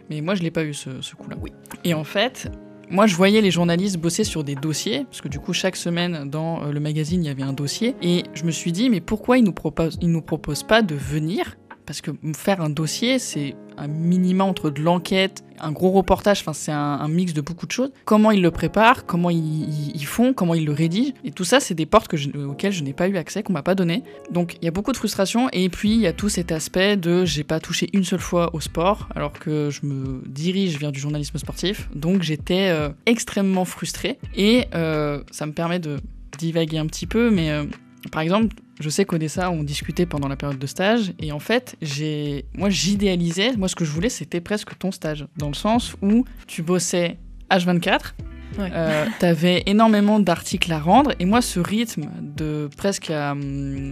mais moi, je l'ai pas eu ce, ce coup-là. Oui. Et en fait, moi, je voyais les journalistes bosser sur des dossiers, parce que du coup, chaque semaine, dans euh, le magazine, il y avait un dossier. Et je me suis dit, mais pourquoi ils nous nous proposent pas de venir? Parce que faire un dossier, c'est un minima entre de l'enquête, un gros reportage, enfin c'est un, mix de beaucoup de choses. Comment ils le préparent, comment ils, font, comment ils le rédigent. Et tout ça, c'est des portes auxquelles je n'ai pas eu accès, qu'on m'a pas donné. Donc il y a beaucoup de frustration. Et puis il y a tout cet aspect de j'ai pas touché une seule fois au sport, alors que je me dirige vers du journalisme sportif. Donc j'étais euh, extrêmement frustré. Et euh, ça me permet de divaguer un petit peu, mais euh, par exemple, je sais qu'Odessa, on discutait pendant la période de stage, et en fait, j'ai, moi, j'idéalisais, moi, ce que je voulais, c'était presque ton stage, dans le sens où tu bossais H24, euh, tu avais énormément d'articles à rendre, et moi, ce rythme de presque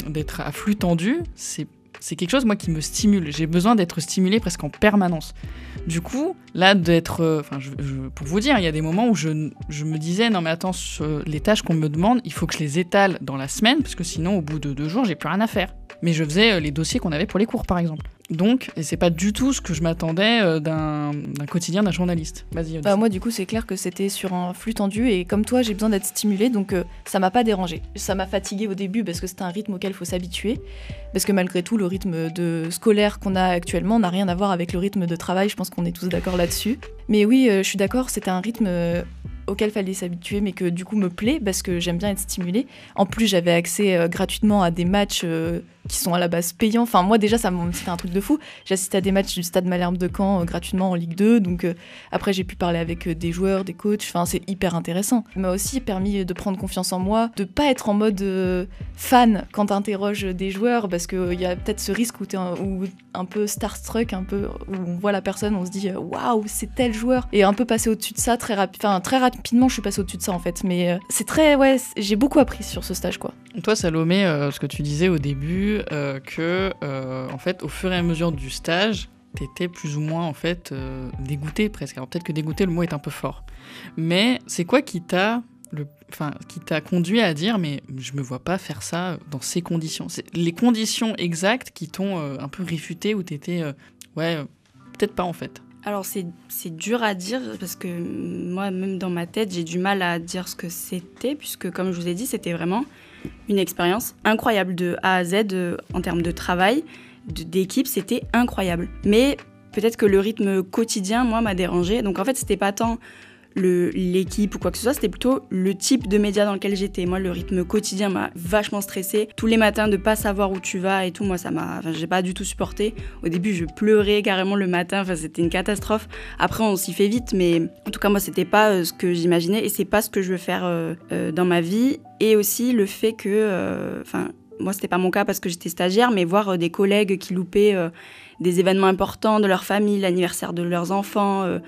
d'être à flux tendu, c'est c'est quelque chose moi qui me stimule. J'ai besoin d'être stimulé presque en permanence. Du coup, là d'être, euh, pour vous dire, il y a des moments où je, me disais non mais attends, les tâches qu'on me demande, il faut que je les étale dans la semaine parce que sinon au bout de deux jours j'ai plus rien à faire. Mais je faisais euh, les dossiers qu'on avait pour les cours par exemple. Donc, et c'est pas du tout ce que je m'attendais euh, d'un quotidien d'un journaliste. Vas-y. Bah, moi, du coup, c'est clair que c'était sur un flux tendu et comme toi, j'ai besoin d'être stimulé, donc euh, ça m'a pas dérangé. Ça m'a fatigué au début parce que c'était un rythme auquel il faut s'habituer, parce que malgré tout, le rythme de scolaire qu'on a actuellement n'a rien à voir avec le rythme de travail. Je pense qu'on est tous d'accord là-dessus. Mais oui, euh, je suis d'accord, c'était un rythme auquel fallait s'habituer, mais que du coup me plaît parce que j'aime bien être stimulée. En plus, j'avais accès gratuitement à des matchs qui sont à la base payants. Enfin, moi déjà, ça c'était un truc de fou. J'assistais à des matchs du Stade Malherbe de Caen euh, gratuitement en Ligue 2. Donc euh, après, j'ai pu parler avec euh, des joueurs, des coachs. Enfin, c'est hyper intéressant. Ça m'a aussi permis de prendre confiance en moi, de pas être en mode fan quand t'interroges des joueurs, parce qu'il y a peut-être ce risque où t'es un, un peu starstruck, un peu où on voit la personne, on se dit waouh, c'est tel joueur. Et un peu passer au-dessus de ça très rapidement. Enfin, très rapidement, je suis passée au-dessus de ça en fait. Mais c'est très, ouais, j'ai beaucoup appris sur ce stage quoi. Toi, Salomé, ce que tu disais au début, euh, que, euh, en fait, au fur et à mesure du stage, t'étais plus ou moins en fait euh, dégoûté presque. Alors peut-être que dégoûté, le mot est un peu fort. Mais c'est quoi qui t'a enfin, qui t'a conduit à dire mais je me vois pas faire ça dans ces conditions? C'est les conditions exactes qui t'ont un peu réfuté ou t'étais ouais peut-être pas en fait. Alors c'est dur à dire parce que moi même dans ma tête j'ai du mal à dire ce que c'était puisque comme je vous ai dit c'était vraiment une expérience incroyable de A à Z euh, en termes de travail, d'équipe, c'était incroyable. Mais peut-être que le rythme quotidien, moi, m'a dérangé. Donc en fait, c'était pas tant l'équipe ou quoi que ce soit, c'était plutôt le type de média dans lequel j'étais. Moi, le rythme quotidien m'a vachement stressé. Tous les matins, de pas savoir où tu vas et tout, moi, ça m'a. Enfin, j'ai pas du tout supporté. Au début, je pleurais carrément le matin. Enfin, c'était une catastrophe. Après, on s'y fait vite, mais en tout cas, moi, c'était pas euh, ce que j'imaginais et c'est pas ce que je veux faire euh, euh, dans ma vie. Et aussi le fait que. Enfin, moi, c'était pas mon cas parce que j'étais stagiaire, mais voir des collègues qui loupaient des événements importants de leur famille, l'anniversaire de leurs enfants,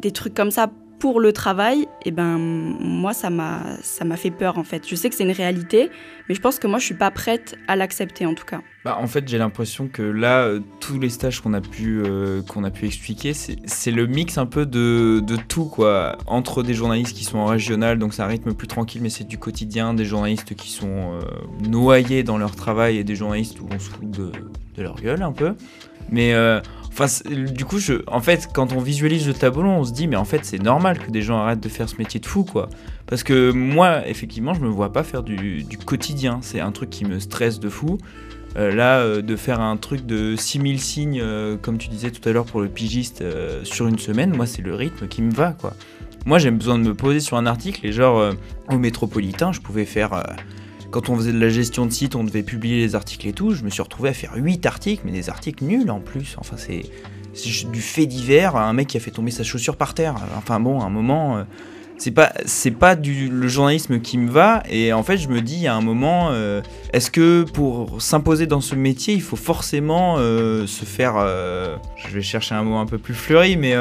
des trucs comme ça pour le travail, eh ben, moi, ça m'a, fait peur en fait. Je sais que c'est une réalité, mais je pense que moi, je suis pas prête à l'accepter en tout cas. Bah, en fait, j'ai l'impression que là, euh, tous les stages qu'on a pu, euh, a pu expliquer, c'est le mix un peu de, de tout, quoi. Entre des journalistes qui sont en régional, donc c'est un rythme plus tranquille, mais c'est du quotidien, des journalistes qui sont euh, noyés dans leur travail et des journalistes où on se fout de, de leur gueule un peu. Mais enfin, du coup, je, en fait, quand on visualise le tableau, on se dit, mais en fait, c'est normal que des gens arrêtent de faire ce métier de fou, quoi. Parce que moi, effectivement, je me vois pas faire du, quotidien. C'est un truc qui me stresse de fou. Euh, là, euh, de faire un truc de 6000 signes, euh, comme tu disais tout à l'heure pour le pigiste, sur une semaine, moi, c'est le rythme qui me va, quoi. Moi, j'ai besoin de me poser sur un article et genre, au métropolitain, je pouvais faire. Quand on faisait de la gestion de site, on devait publier les articles et tout. Je me suis retrouvé à faire 8 articles, mais des articles nuls en plus. Enfin, c'est du fait divers. Un mec qui a fait tomber sa chaussure par terre. Enfin, bon, à un moment. euh, c'est pas c'est pas du le journalisme qui me va et en fait je me dis à un moment euh, est-ce que pour s'imposer dans ce métier il faut forcément euh, se faire je vais chercher un mot un peu plus fleuri mais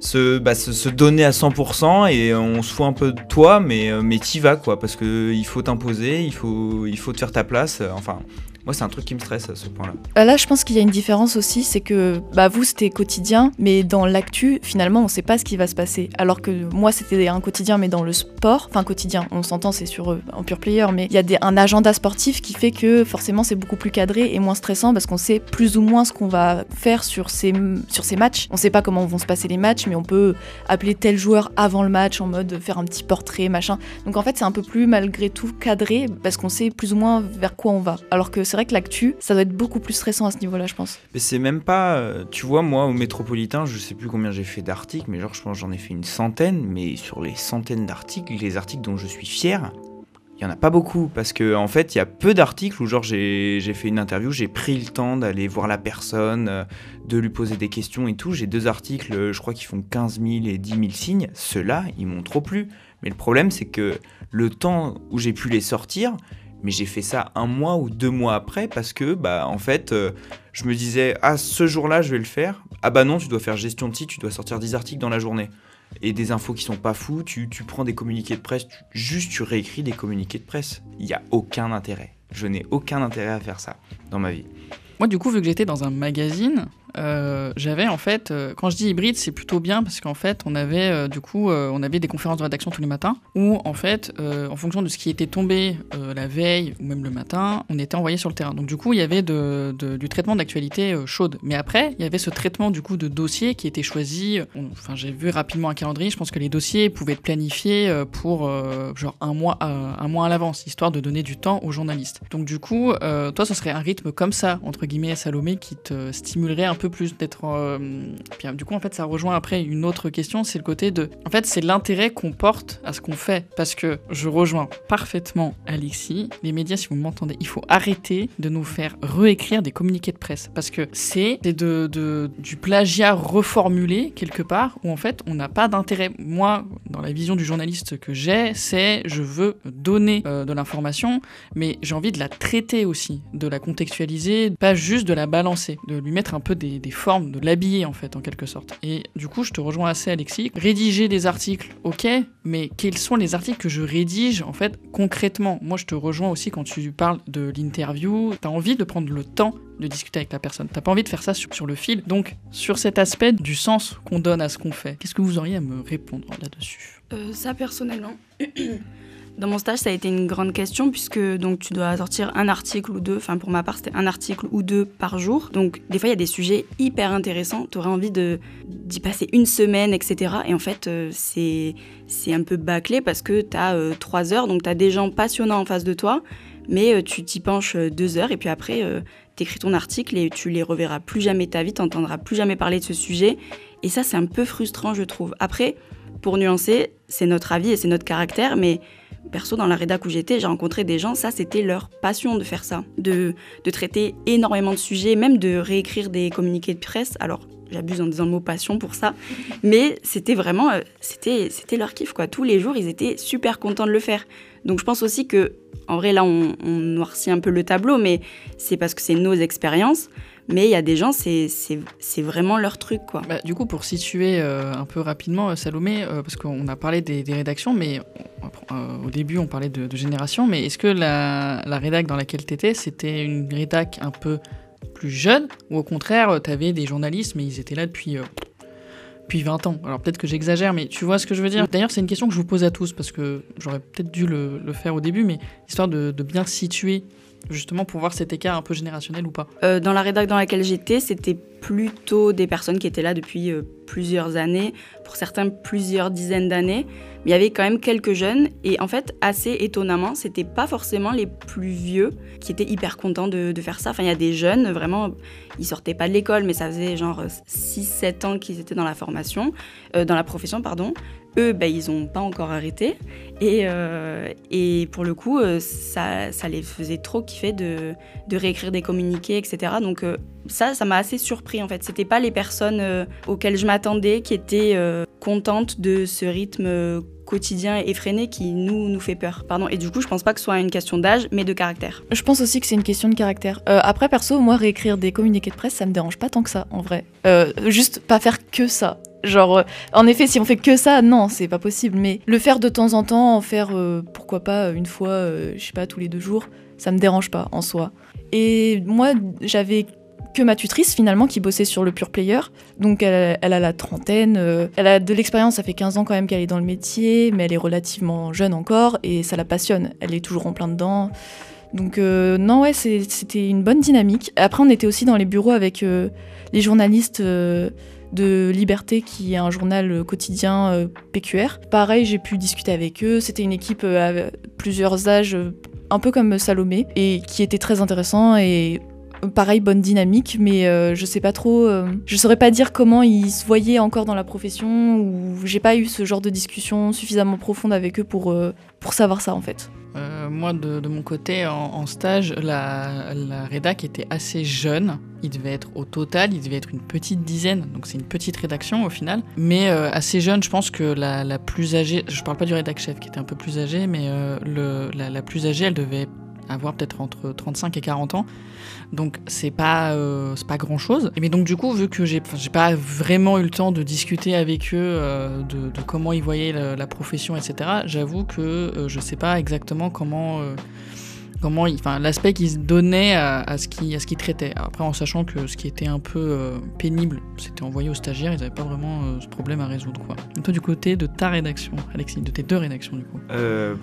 se, bah, se, se donner à 100% et on se fout un peu de toi mais euh, mais t'y vas quoi parce que il faut t'imposer il faut il faut te faire ta place euh, enfin moi c'est un truc qui me stresse à ce point là Euh, Là, je pense qu'il y a une différence aussi, c'est que bah, vous, c'était quotidien, mais dans l'actu, finalement, on sait pas ce qui va se passer. Alors que moi, c'était un quotidien, mais dans le sport, enfin quotidien, on s'entend, c'est sur euh, en pure player, mais il y a un agenda sportif qui fait que forcément, c'est beaucoup plus cadré et moins stressant parce qu'on sait plus ou moins ce qu'on va faire sur ces, sur ces matchs. On sait pas comment vont se passer les matchs, mais on peut appeler tel joueur avant le match en mode faire un petit portrait, machin. Donc en fait, c'est un peu plus malgré tout cadré parce qu'on sait plus ou moins vers quoi on va. Alors que c'est vrai que l'actu, ça doit être beaucoup plus stressant à ce niveau-là, je pense. Mais c'est même pas. euh, Tu vois, moi, au métropolitain, je sais plus combien j'ai fait d'articles, mais genre, je pense j'en ai fait une centaine. Mais sur les centaines d'articles, les articles dont je suis fier, il y en a pas beaucoup. Parce que, en fait, il y a peu d'articles où, genre, j'ai j'ai fait une interview, j'ai pris le temps d'aller voir la personne, euh, de lui poser des questions et tout. J'ai deux articles, euh, je crois, qui font 15 000 et 10 000 signes. Ceux-là, ils m'ont trop plu. Mais le problème, c'est que le temps où j'ai pu les sortir, mais j'ai fait ça un mois ou deux mois après parce que, bah, en fait, euh, je me disais, ah, ce jour-là, je vais le faire. Ah, bah non, tu dois faire gestion de site, tu dois sortir 10 articles dans la journée. Et des infos qui sont pas fous, tu, prends des communiqués de presse, juste tu réécris des communiqués de presse. Il n'y a aucun intérêt. Je n'ai aucun intérêt à faire ça dans ma vie. Moi, du coup, vu que j'étais dans un magazine, euh, j'avais en fait, euh, quand je dis hybride, c'est plutôt bien parce qu'en fait, on avait euh, du coup, on avait des conférences de rédaction tous les matins où en fait, en fonction de ce qui était tombé la veille ou même le matin, on était envoyé sur le terrain. Donc du coup, il y avait du traitement d'actualité chaude. Mais après, il y avait ce traitement du coup de dossiers qui était choisi. Enfin, j'ai vu rapidement un calendrier. Je pense que les dossiers pouvaient être planifiés pour genre un mois, à, un mois à l'avance, histoire de donner du temps aux journalistes. Donc du coup, toi, ce serait un rythme comme ça entre guillemets, Salomé, qui te stimulerait un peu plus d'être. euh, du coup, en fait, ça rejoint après une autre question, c'est le côté de. En fait, c'est l'intérêt qu'on porte à ce qu'on fait. Parce que je rejoins parfaitement Alexis. Les médias, si vous m'entendez, il faut arrêter de nous faire réécrire des communiqués de presse. Parce que c'est du plagiat reformulé quelque part, où en fait, on n'a pas d'intérêt. Moi, dans la vision du journaliste que j'ai, c'est je veux donner euh, de l'information, mais j'ai envie de la traiter aussi, de la contextualiser, pas juste de la balancer, de lui mettre un peu des, des formes, de l'habiller en fait, en quelque sorte. Et du coup, je te rejoins assez, Alexis. Rédiger des articles, ok, mais quels sont les articles que je rédige en fait concrètement? Moi, je te rejoins aussi quand tu parles de l'interview. T'as envie de prendre le temps de discuter avec la personne. T'as pas envie de faire ça sur, le fil. Donc, sur cet aspect du sens qu'on donne à ce qu'on fait, qu'est-ce que vous auriez à me répondre là-dessus? Euh, ça personnellement. Dans mon stage, ça a été une grande question puisque donc tu dois sortir un article ou deux. Enfin, pour ma part, c'était un article ou deux par jour. Donc, des fois, il y a des sujets hyper intéressants. Tu aurais envie d'y passer une semaine, etc. Et en fait, euh, c'est c'est un peu bâclé parce que tu as trois heures, donc tu as des gens passionnants en face de toi, mais euh, tu t'y penches euh, deux heures et puis après, tu écris ton article et tu les reverras plus jamais ta vie, tu n'entendras plus jamais parler de ce sujet. Et ça, c'est un peu frustrant, je trouve. Après, pour nuancer, c'est notre avis et c'est notre caractère, mais perso, dans la rédac où j'étais, j'ai rencontré des gens, ça, c'était leur passion de faire ça, de, de traiter énormément de sujets, même de réécrire des communiqués de presse. Alors, j'abuse en disant le mot passion pour ça, mais c'était vraiment, euh, c'était, c'était leur kiff, quoi. Tous les jours, ils étaient super contents de le faire. Donc, je pense aussi que, en vrai, là, on, on noircit un peu le tableau, mais c'est parce que c'est nos expériences. Mais il y a des gens, c'est vraiment leur truc, quoi. Bah, du coup, pour situer euh, un peu rapidement, euh, Salomé, euh, parce qu'on a parlé des, rédactions, mais au début, on parlait de, génération, mais est-ce que la, la rédac dans laquelle tu étais, c'était une rédac un peu plus jeune, ou au contraire, tu avais des journalistes, mais ils étaient là depuis depuis 20 ans? Alors peut-être que j'exagère, mais tu vois ce que je veux dire? D'ailleurs, c'est une question que je vous pose à tous, parce que j'aurais peut-être dû le, le, faire au début, mais histoire de bien situer justement pour voir cet écart un peu générationnel ou pas. Euh, Dans la rédac dans laquelle j'étais, c'était plutôt des personnes qui étaient là depuis euh, plusieurs années, pour certains plusieurs dizaines d'années, mais il y avait quand même quelques jeunes et en fait assez étonnamment, c'était pas forcément les plus vieux qui étaient hyper contents de, faire ça. Enfin, il y a des jeunes vraiment, ils sortaient pas de l'école, mais ça faisait genre 6-7 ans qu'ils étaient dans la formation, euh, dans la profession pardon, eux, ben, ils n'ont pas encore arrêté. Et, euh, et pour le coup, euh, ça, ça, les faisait trop kiffer de, de réécrire des communiqués, etc. Donc euh, ça, ça m'a assez surpris en fait. C'était pas les personnes auxquelles je m'attendais qui étaient contentes de ce rythme quotidien effréné qui nous nous fait peur. Pardon. Et du coup, je pense pas que ce soit une question d'âge, mais de caractère. Je pense aussi que c'est une question de caractère. Après, perso, moi, réécrire des communiqués de presse, ça me dérange pas tant que ça, en vrai. Juste pas faire que ça. Genre, euh, en effet, si on fait que ça, non, c'est pas possible. Mais le faire de temps en temps, en faire, euh, pourquoi pas, une fois, euh, je sais pas, tous les deux jours, ça me dérange pas en soi. Et moi, j'avais que ma tutrice finalement qui bossait sur le pure player. Donc elle, elle a la trentaine, euh, elle a de l'expérience, ça fait 15 ans quand même qu'elle est dans le métier, mais elle est relativement jeune encore et ça la passionne. Elle est toujours en plein dedans. Donc euh, non ouais, c'était une bonne dynamique. Après on était aussi dans les bureaux avec euh, les journalistes euh, de Liberté qui est un journal quotidien euh, PQR. Pareil, j'ai pu discuter avec eux. C'était une équipe euh, à plusieurs âges, euh, un peu comme Salomé, et qui était très intéressant et pareil bonne dynamique mais euh, je sais pas trop euh, je saurais pas dire comment ils se voyaient encore dans la profession ou j'ai pas eu ce genre de discussion suffisamment profonde avec eux pour euh, pour savoir ça en fait Euh, moi, de, mon côté, en, stage, la, la rédac était assez jeune. Il devait être au total, il devait être une petite dizaine, donc c'est une petite rédaction au final. Mais euh, assez jeune, je pense que la, plus âgée, je parle pas du rédac chef qui était un peu plus âgé, mais la, la plus âgée, elle devait avoir peut-être entre 35 et 40 ans. Donc c'est pas euh, c'est pas grand chose. Mais donc du coup vu que j'ai pas vraiment eu le temps de discuter avec eux euh, de, comment ils voyaient la, profession etc. J'avoue que euh, je sais pas exactement comment comment enfin l'aspect qu'ils se donnaient à, à ce qui à ce qu'ils traitaient. Après en sachant que ce qui était un peu euh, pénible, c'était envoyé aux stagiaires, ils avaient pas vraiment euh, ce problème à résoudre quoi. Et toi du côté de ta rédaction, Alexis, de tes deux rédactions du coup? Euh,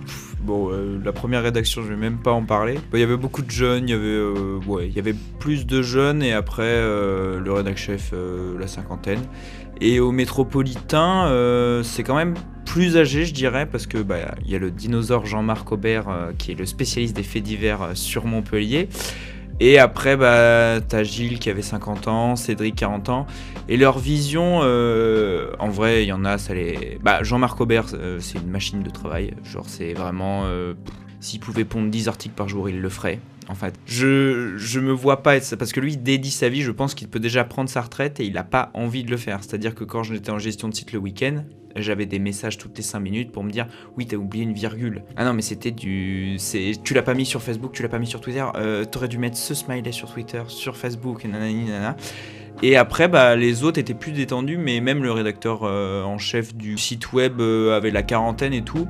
bon, euh, la première rédaction, je vais même pas en parler. Il y avait beaucoup de jeunes, il y avait, ouais, y avait plus de jeunes et après le rédac chef, la cinquantaine. Et au métropolitain, c'est quand même plus âgé, je dirais, parce que bah, il y a le dinosaure Jean-Marc Aubert euh, qui est le spécialiste des faits divers euh, sur Montpellier. Et après, bah, t'as Gilles qui avait 50 ans, Cédric 40 ans. Et leur vision, euh, en vrai, il y en a, ça les. Bah, Jean-Marc Aubert, c'est une machine de travail. Genre, c'est vraiment. S'il pouvait pondre 10 articles par jour, il le ferait. En fait, je, je me vois pas être ça parce que lui dédie sa vie. Je pense qu'il peut déjà prendre sa retraite et il a pas envie de le faire. C'est-à-dire que quand j'étais en gestion de site le week-end, j'avais des messages toutes les 5 minutes pour me dire oui t'as oublié une virgule. Ah non mais c'était du c'est tu l'as pas mis sur Facebook tu l'as pas mis sur Twitter. Euh, t'aurais dû mettre ce smiley sur Twitter sur Facebook et nanani nanana. Et après bah les autres étaient plus détendus mais même le rédacteur euh, en chef du site web euh, avait la quarantaine et tout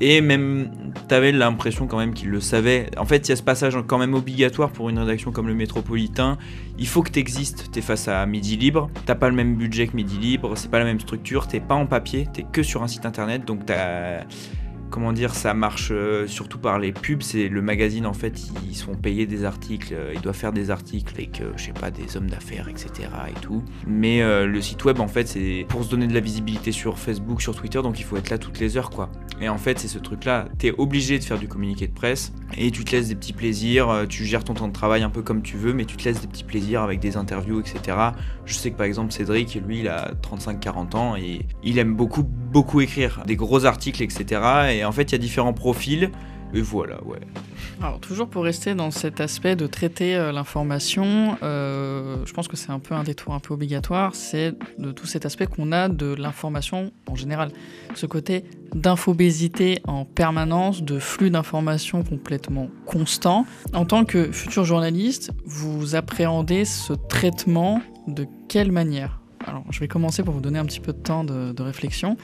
et même t'avais l'impression quand même qu'il le savait en fait il y a ce passage quand même obligatoire pour une rédaction comme le Métropolitain il faut que tu existes. Tu es face à Midi Libre, t'as pas le même budget que Midi Libre, c'est pas la même structure, t'es pas en papier, t'es que sur un site internet, donc t'as. Comment dire, ça marche euh, surtout par les pubs. C'est le magazine en fait, ils sont payés des articles, euh, ils doivent faire des articles avec, je sais pas, des hommes d'affaires, etc. et tout. Mais euh, le site web en fait, c'est pour se donner de la visibilité sur Facebook, sur Twitter, donc il faut être là toutes les heures quoi. Et en fait, c'est ce truc-là, t'es obligé de faire du communiqué de presse et tu te laisses des petits plaisirs, tu gères ton temps de travail un peu comme tu veux, mais tu te laisses des petits plaisirs avec des interviews, etc. Je sais que par exemple, Cédric, lui, il a 35-40 ans et il aime beaucoup, beaucoup écrire des gros articles, etc. Et en fait, il y a différents profils. et voilà, ouais. Alors, toujours pour rester dans cet aspect de traiter euh, l'information, euh, je pense que c'est un peu un détour un peu obligatoire, c'est de tout cet aspect qu'on a de l'information en général. Ce côté d'infobésité en permanence, de flux d'informations complètement constant. En tant que futur journaliste, vous appréhendez ce traitement de quelle manière? Alors, je vais commencer pour vous donner un petit peu de temps de, réflexion.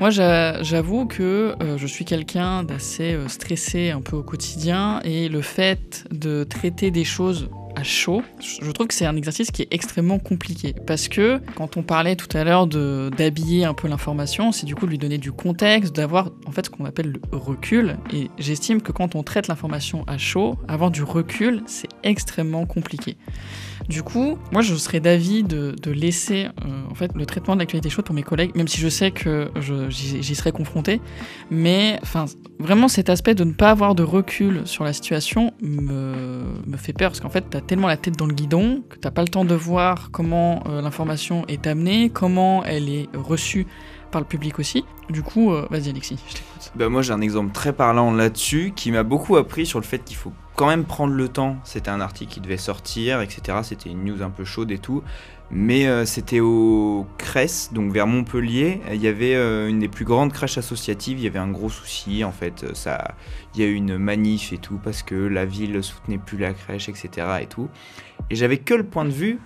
Moi, j'a- j'avoue que euh, je suis quelqu'un d'assez euh, stressé un peu au quotidien et le fait de traiter des choses à chaud, je trouve que c'est un exercice qui est extrêmement compliqué parce que quand on parlait tout à l'heure d'habiller un peu l'information, c'est du coup de lui donner du contexte, d'avoir en fait ce qu'on appelle le recul et j'estime que quand on traite l'information à chaud, avoir du recul, c'est extrêmement compliqué. Du coup, moi je serais d'avis de, laisser euh, en fait le traitement de l'actualité chaude pour mes collègues, même si je sais que j'y j'y serai confronté. Mais enfin, vraiment cet aspect de ne pas avoir de recul sur la situation me, fait peur parce qu'en fait, t'as tellement la tête dans le guidon que t'as pas le temps de voir comment euh, l'information est amenée, comment elle est reçue par le public aussi. Du coup, euh, vas-y Alexis, je t'écoute. Bah moi j'ai un exemple très parlant là-dessus qui m'a beaucoup appris sur le fait qu'il faut quand même prendre le temps. C'était un article qui devait sortir, etc. C'était une news un peu chaude et tout. Mais euh, c'était au Cress, donc vers Montpellier. Il y avait euh, une des plus grandes crèches associatives. Il y avait un gros souci en fait. Ça, il y a eu une manif et tout parce que la ville soutenait plus la crèche, etc. Et tout. Et j'avais que le point de vue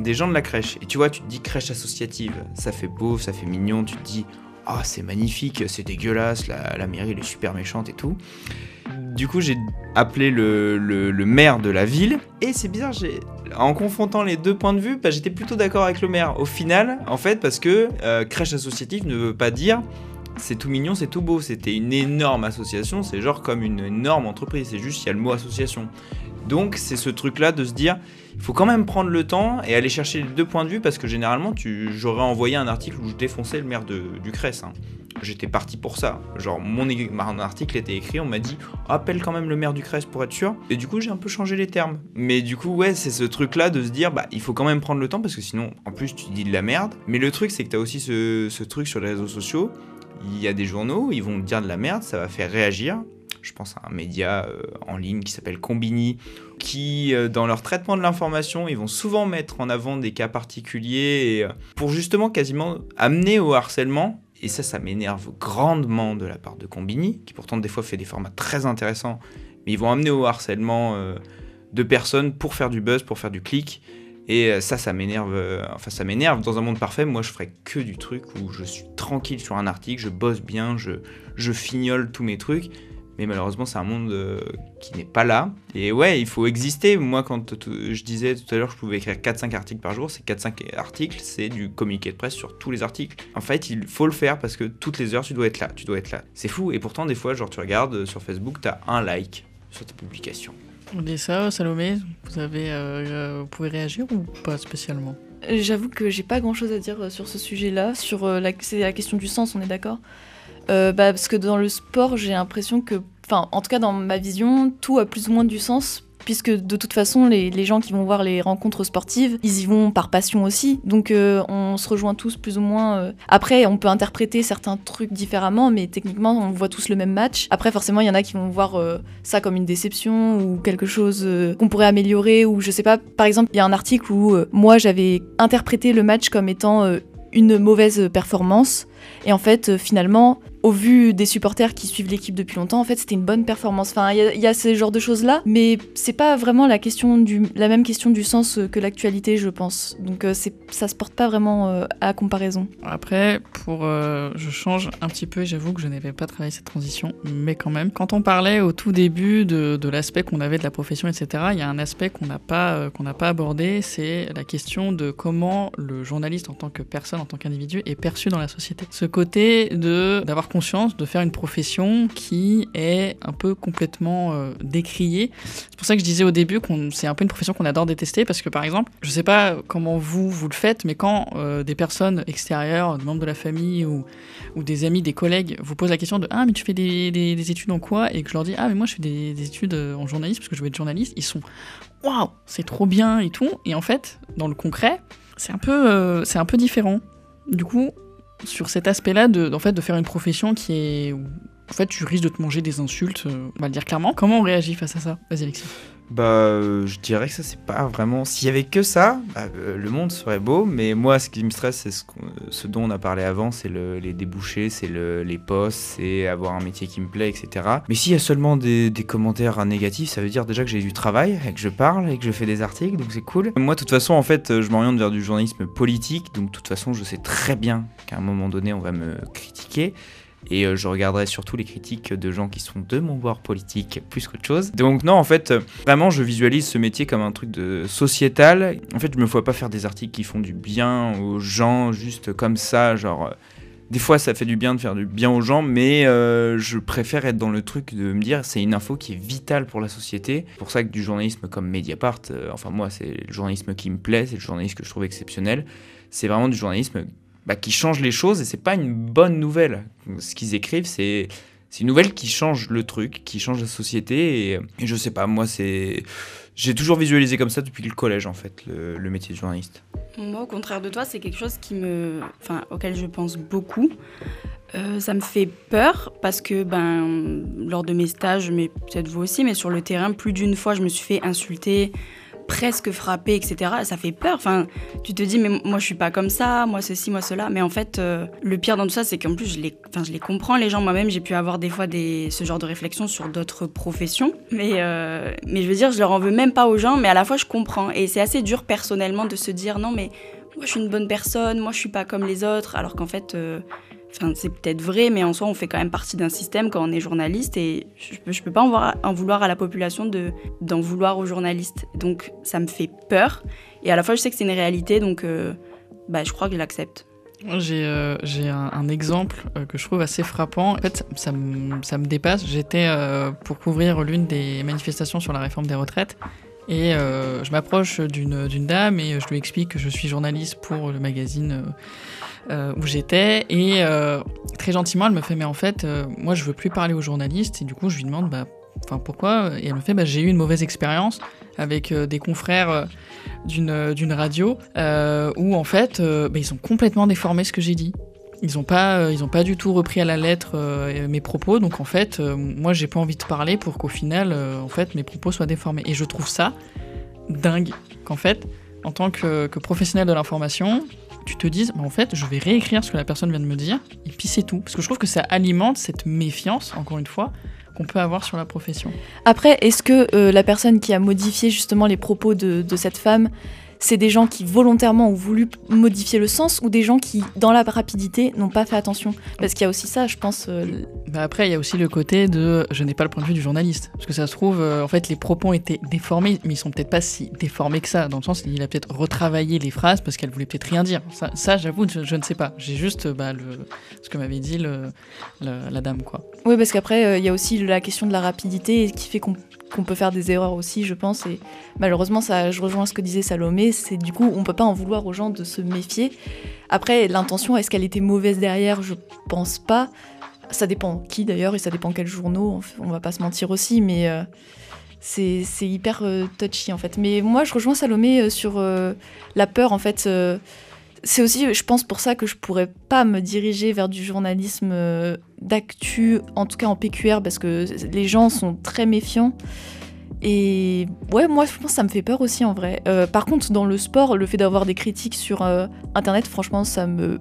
des gens de la crèche. Et tu vois, tu te dis crèche associative, ça fait beau, ça fait mignon. Tu te dis ah c'est magnifique, c'est dégueulasse, la, la mairie elle est super méchante et tout. Du coup j'ai appelé le, maire de la ville et c'est bizarre, en confrontant les deux points de vue, bah, j'étais plutôt d'accord avec le maire. Au final, en fait, parce que euh, crèche associative ne veut pas dire c'est tout mignon, c'est tout beau. C'était une énorme association, c'est genre comme une énorme entreprise. C'est juste il y a le mot association. Donc c'est ce truc-là de se dire, il faut quand même prendre le temps et aller chercher les deux points de vue parce que généralement, j'aurais envoyé un article où je défonçais le maire de, du Cress. hein. J'étais parti pour ça. Genre mon, article était écrit, on m'a dit, appelle quand même le maire du Cress pour être sûr. Et du coup, j'ai un peu changé les termes. Mais du coup, ouais, c'est ce truc-là de se dire, bah, il faut quand même prendre le temps parce que sinon, en plus, tu dis de la merde. Mais le truc, c'est que tu as aussi ce, ce truc sur les réseaux sociaux. Il y a des journaux, ils vont dire de la merde, ça va faire réagir. Je pense à un média euh, en ligne qui s'appelle Combini, qui, euh, dans leur traitement de l'information, ils vont souvent mettre en avant des cas particuliers euh, pour justement quasiment amener au harcèlement. Et ça, ça m'énerve grandement de la part de Combini, qui pourtant des fois fait des formats très intéressants, mais ils vont amener au harcèlement de personnes pour faire du buzz, pour faire du clic. Et ça, ça m'énerve. enfin, ça m'énerve. Dans un monde parfait, moi, je ferais que du truc où je suis tranquille sur un article, je bosse bien, je fignole tous mes trucs. Mais malheureusement, c'est un monde euh, qui n'est pas là. Et ouais, il faut exister. Moi, quand je disais tout à l'heure que je pouvais écrire 4-5 articles par jour, c'est 4-5 articles, c'est du communiqué de presse sur tous les articles. En fait, il faut le faire parce que toutes les heures, tu dois être là. Tu dois être là. C'est fou. Et pourtant, des fois, genre, tu regardes euh, sur Facebook, tu as un like sur tes publications. On dit ça, Salomé, vous, avez, euh, euh, vous pouvez réagir ou pas spécialement? J'avoue que j'ai pas grand chose à dire sur ce sujet-là. Sur la, c'est la question du sens, on est d'accord? Euh, bah, Parce que dans le sport, j'ai l'impression que, enfin, en tout cas dans ma vision, tout a plus ou moins du sens. Puisque de toute façon, les, gens qui vont voir les rencontres sportives, ils y vont par passion aussi. Donc euh, on se rejoint tous plus ou moins. euh. Après, on peut interpréter certains trucs différemment, mais techniquement, on voit tous le même match. Après, forcément, il y en a qui vont voir euh, ça comme une déception ou quelque chose euh, qu'on pourrait améliorer. Ou je sais pas, par exemple, il y a un article où euh, moi j'avais interprété le match comme étant euh, une mauvaise performance. Et en fait, euh, finalement, au vu des supporters qui suivent l'équipe depuis longtemps, en fait, c'était une bonne performance. Enfin, il y, a- ce genre de choses-là, mais c'est pas vraiment la, question du, la même question du sens euh, que l'actualité, je pense. Donc, euh, ça se porte pas vraiment euh, à comparaison. Après, pour, je change un petit peu, j'avoue que je n'avais pas travaillé cette transition, mais quand même. Quand on parlait au tout début de, de l'aspect qu'on avait de la profession, etc., il y a un aspect qu'on n'a pas, qu'on n'a pas abordé, c'est la question de comment le journaliste en tant que personne, en tant qu'individu, est perçu dans la société. Ce côté de d'avoir conscience de faire une profession qui est un peu complètement euh, décriée. C'est pour ça que je disais au début qu'on c'est un peu une profession qu'on adore détester parce que par exemple, je sais pas comment vous vous le faites, mais quand euh, des personnes extérieures, des membres de la famille ou, ou des amis, des collègues vous posent la question de ah mais tu fais des, des- des études en quoi? et que je leur dis ah mais moi je fais des, des études euh, en journalisme parce que je veux être journaliste, ils sont waouh c'est trop bien et tout et en fait dans le concret c'est un c'est un peu différent. Du coup sur cet aspect-là de, en fait, de faire une profession qui est en fait, tu risques de te manger des insultes, euh, on va le dire clairement. Comment on réagit face à ça Vas-y, Alexis. Bah, euh, je dirais que ça, c'est pas vraiment. S'il y avait que ça, bah, euh, le monde serait beau. Mais moi, ce qui me stresse, c'est ce, dont on a parlé avant c'est le- les débouchés, c'est le- les postes, c'est avoir un métier qui me plaît, etc. Mais s'il y a seulement des, des commentaires négatifs, ça veut dire déjà que j'ai du travail, et que je parle, et que je fais des articles, donc c'est cool. Moi, de toute façon, en fait, je m'oriente vers du journalisme politique. Donc, de toute façon, je sais très bien qu'à un moment donné, on va me critiquer. Et euh, je regarderai surtout les critiques de gens qui sont de mon bord politique plus qu'autre chose. Donc non, en fait, euh, vraiment, je visualise ce métier comme un truc de sociétal. En fait, je me vois pas faire des articles qui font du bien aux gens juste comme ça, genre... euh, Des fois, ça fait du bien de faire du bien aux gens, mais je préfère être dans le truc de me dire c'est une info qui est vitale pour la société. C'est pour ça que du journalisme comme Mediapart, enfin moi, c'est le journalisme qui me plaît, c'est le journalisme que je trouve exceptionnel. C'est vraiment du journalisme bah, qui change les choses et c'est pas une bonne nouvelle. Ce qu'ils écrivent, c'est une nouvelle qui change le truc, qui change la société et, je sais pas, moi c'est j'ai toujours visualisé comme ça depuis le collège en fait le, le métier de journaliste. Moi, au contraire de toi, c'est quelque chose qui me, enfin, auquel je pense beaucoup. Euh, ça me fait peur parce que, ben, lors de mes stages, mais peut-être vous aussi, mais sur le terrain, plus d'une fois, je me suis fait insulter, presque frapper, etc. Ça fait peur. Enfin, tu te dis, mais moi, je suis pas comme ça, moi ceci, moi cela. Mais en fait, euh, le pire dans tout ça, c'est qu'en plus, je les, enfin, je les comprends, les gens. Moi-même, j'ai pu avoir des fois des, ce genre de réflexion sur d'autres professions. Mais, euh, mais je veux dire, je leur en veux même pas aux gens, mais à la fois, je comprends. Et c'est assez dur personnellement de se dire, non, mais moi, je suis une bonne personne, moi, je suis pas comme les autres. Alors qu'en fait, euh, C'est peut-être vrai, mais en soi, on fait quand même partie d'un système quand on est journaliste et je je peux pas en, vouloir à la population de, d'en vouloir aux journalistes. Donc, ça me fait peur et à la fois, je sais que c'est une réalité, donc euh, bah, je crois que je l'accepte. Euh, j'ai un, exemple euh, que je trouve assez frappant. En fait, ça, me, dépasse. J'étais pour couvrir l'une des manifestations sur la réforme des retraites. Et je m'approche d'une dame et je lui explique que je suis journaliste pour le magazine euh, où j'étais. Et euh, très gentiment, elle me fait Mais en fait, euh, moi, je veux plus parler aux journalistes. Et du coup, je lui demande bah, pourquoi? Et elle me fait bah, J'ai eu une mauvaise expérience avec des confrères d'une radio où, en fait, bah, ils ont complètement déformé ce que j'ai dit. Ils n'ont pas, ils ont pas du tout repris à la lettre mes propos, donc en fait, moi j'ai pas envie de parler pour qu'au final, en fait, mes propos soient déformés. Et je trouve ça dingue qu'en fait, en tant que, que professionnel de l'information, tu te dises, bah, en fait, je vais réécrire ce que la personne vient de me dire, et puis c'est tout. Parce que je trouve que ça alimente cette méfiance, encore une fois, qu'on peut avoir sur la profession. Après, est-ce que euh, la personne qui a modifié justement les propos de, de cette femme, c'est des gens qui volontairement ont voulu modifier le sens ou des gens qui, dans la rapidité, n'ont pas fait attention Parce qu'il y a aussi ça, je pense. euh, Bah après, il y a aussi le côté de je n'ai pas le point de vue du journaliste. Parce que ça se trouve, euh, en fait, les propos ont été déformés, mais ils sont peut-être pas si déformés que ça, dans le sens il a peut-être retravaillé les phrases parce qu'elle voulait peut-être rien dire. Ça, ça, j'avoue, je, je ne sais pas. J'ai juste bah, le, ce que m'avait dit le, le- la dame, quoi. Oui, parce qu'après, euh, il y a aussi la question de la rapidité qui fait qu'on qu'on peut faire des erreurs aussi, je pense. Et malheureusement, ça, je rejoins ce que disait Salomé, c'est du coup, on peut pas en vouloir aux gens de se méfier. Après, l'intention, est-ce qu'elle était mauvaise derrière? Je pense pas. Ça dépend qui d'ailleurs, et ça dépend quels journaux, on va pas se mentir aussi, mais euh, c'est hyper euh, touchy en fait. Mais moi, je rejoins Salomé euh, sur la peur en fait. C'est aussi, je pense, pour ça que je pourrais pas me diriger vers du journalisme euh, d'actu, en tout cas en PQR, parce que les gens sont très méfiants. Et ouais, moi, je pense que ça me fait peur aussi en vrai. Euh, par contre, dans le sport, le fait d'avoir des critiques sur euh, Internet, franchement, ça me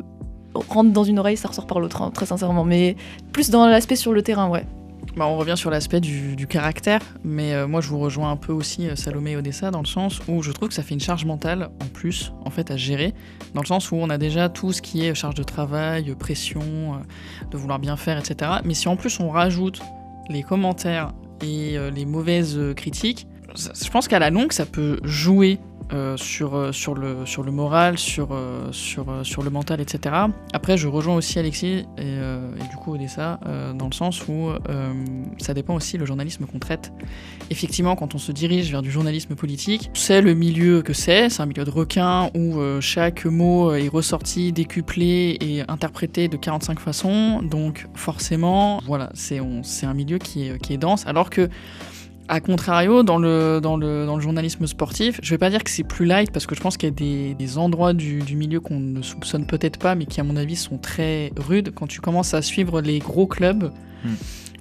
rentre dans une oreille, ça ressort par l'autre, hein, très sincèrement. Mais plus dans l'aspect sur le terrain, ouais. Bah, on revient sur l'aspect du, caractère, mais euh, moi je vous rejoins un peu aussi euh, Salomé et Odessa dans le sens où je trouve que ça fait une charge mentale en plus en fait à gérer, dans le sens où on a déjà tout ce qui est charge de travail, pression, euh, de vouloir bien faire, etc. Mais si en plus on rajoute les commentaires et les mauvaises critiques, je pense qu'à la longue ça peut jouer euh, sur, euh, sur, le, sur le moral, sur, euh, sur, sur le mental, etc. Après, je rejoins aussi Alexis et, du coup Odessa euh, dans le sens où ça dépend aussi le journalisme qu'on traite. Effectivement, quand on se dirige vers du journalisme politique, c'est le milieu que c'est, c'est un milieu de requins où chaque mot est ressorti, décuplé et interprété de 45 façons. Donc forcément, voilà, c'est un milieu qui est, qui est dense, alors que A contrario, dans le, dans, le, dans le journalisme sportif, je vais pas dire que c'est plus light parce que je pense qu'il y a des, des endroits du, du milieu qu'on ne soupçonne peut-être pas, mais qui, à mon avis, sont très rudes. Quand tu commences à suivre les gros clubs, Hmm.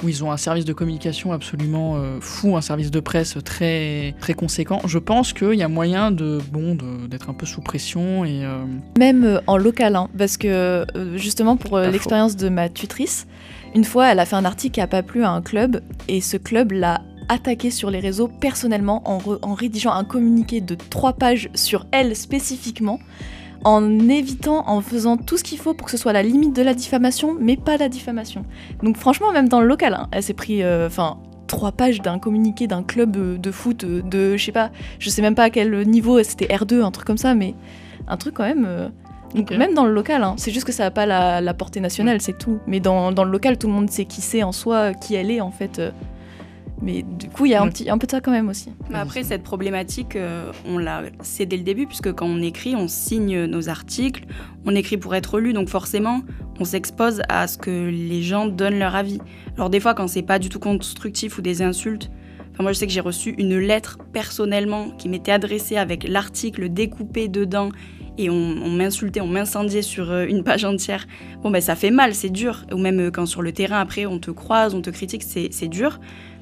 où ils ont un service de communication absolument euh, fou, un service de presse très, très conséquent, je pense qu'il y a moyen de bon de- d'être un peu sous pression et. euh, Même euh, en local, hein, parce que justement pour l'expérience de ma tutrice, une fois elle a fait un article qui a pas plu à un club et ce club l'a attaqué sur les réseaux personnellement en, rédigeant un communiqué de trois pages sur elle spécifiquement, en évitant, en faisant tout ce qu'il faut pour que ce soit la limite de la diffamation, mais pas la diffamation. Donc franchement, même dans le local, hein, elle s'est pris, euh, enfin. trois pages d'un communiqué d'un club euh, de foot euh, de je sais pas je sais même pas à quel niveau c'était R2 un truc comme ça mais un truc quand même euh, donc même dans le local, hein, c'est juste que ça n'a pas la, la portée nationale, c'est tout. Mais dans, dans le local, tout le monde sait qui c'est en soi, qui elle est en fait. euh. Mais du coup, il y a un, Mm. petit, un peu de ça quand même aussi. Mais après, cette problématique, euh, on l'a c'est dès le début, puisque quand on écrit, on signe nos articles, on écrit pour être lu, donc forcément, on s'expose à ce que les gens donnent leur avis. Alors des fois, quand c'est pas du tout constructif ou des insultes, enfin moi je sais que j'ai reçu une lettre personnellement qui m'était adressée avec l'article découpé dedans et on, on m'insultait, on m'incendiait sur euh, une page entière. Bon ben ça fait mal, c'est dur. Ou même euh, quand sur le terrain après on te croise, on te critique, c'est c'est dur.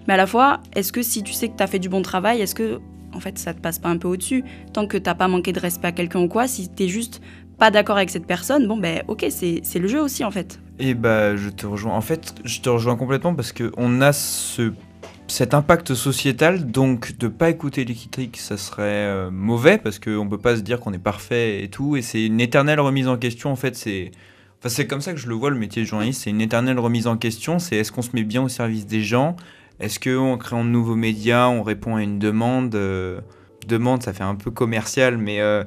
Mais à la fois, est-ce que si tu sais que tu as fait du bon travail, est-ce que en fait ça te passe pas un peu au-dessus? Tant que t'as pas manqué de respect à quelqu'un ou quoi, si t'es juste pas d'accord avec cette personne, bon ben ok, c'est le jeu aussi en fait. Et bah, je te rejoins. En fait, je te rejoins complètement parce que on a ce cet impact sociétal, donc de pas écouter les critiques, ça serait euh, mauvais parce qu'on peut pas se dire qu'on est parfait et tout, et c'est une éternelle remise en question. En fait, c'est enfin, c'est comme ça que je le vois le métier de journaliste, c'est une éternelle remise en question. C'est est-ce qu'on se met bien au service des gens? Est-ce qu'en créant de nouveaux médias, on répond à une demande euh, Demande, ça fait un peu commercial, mais euh,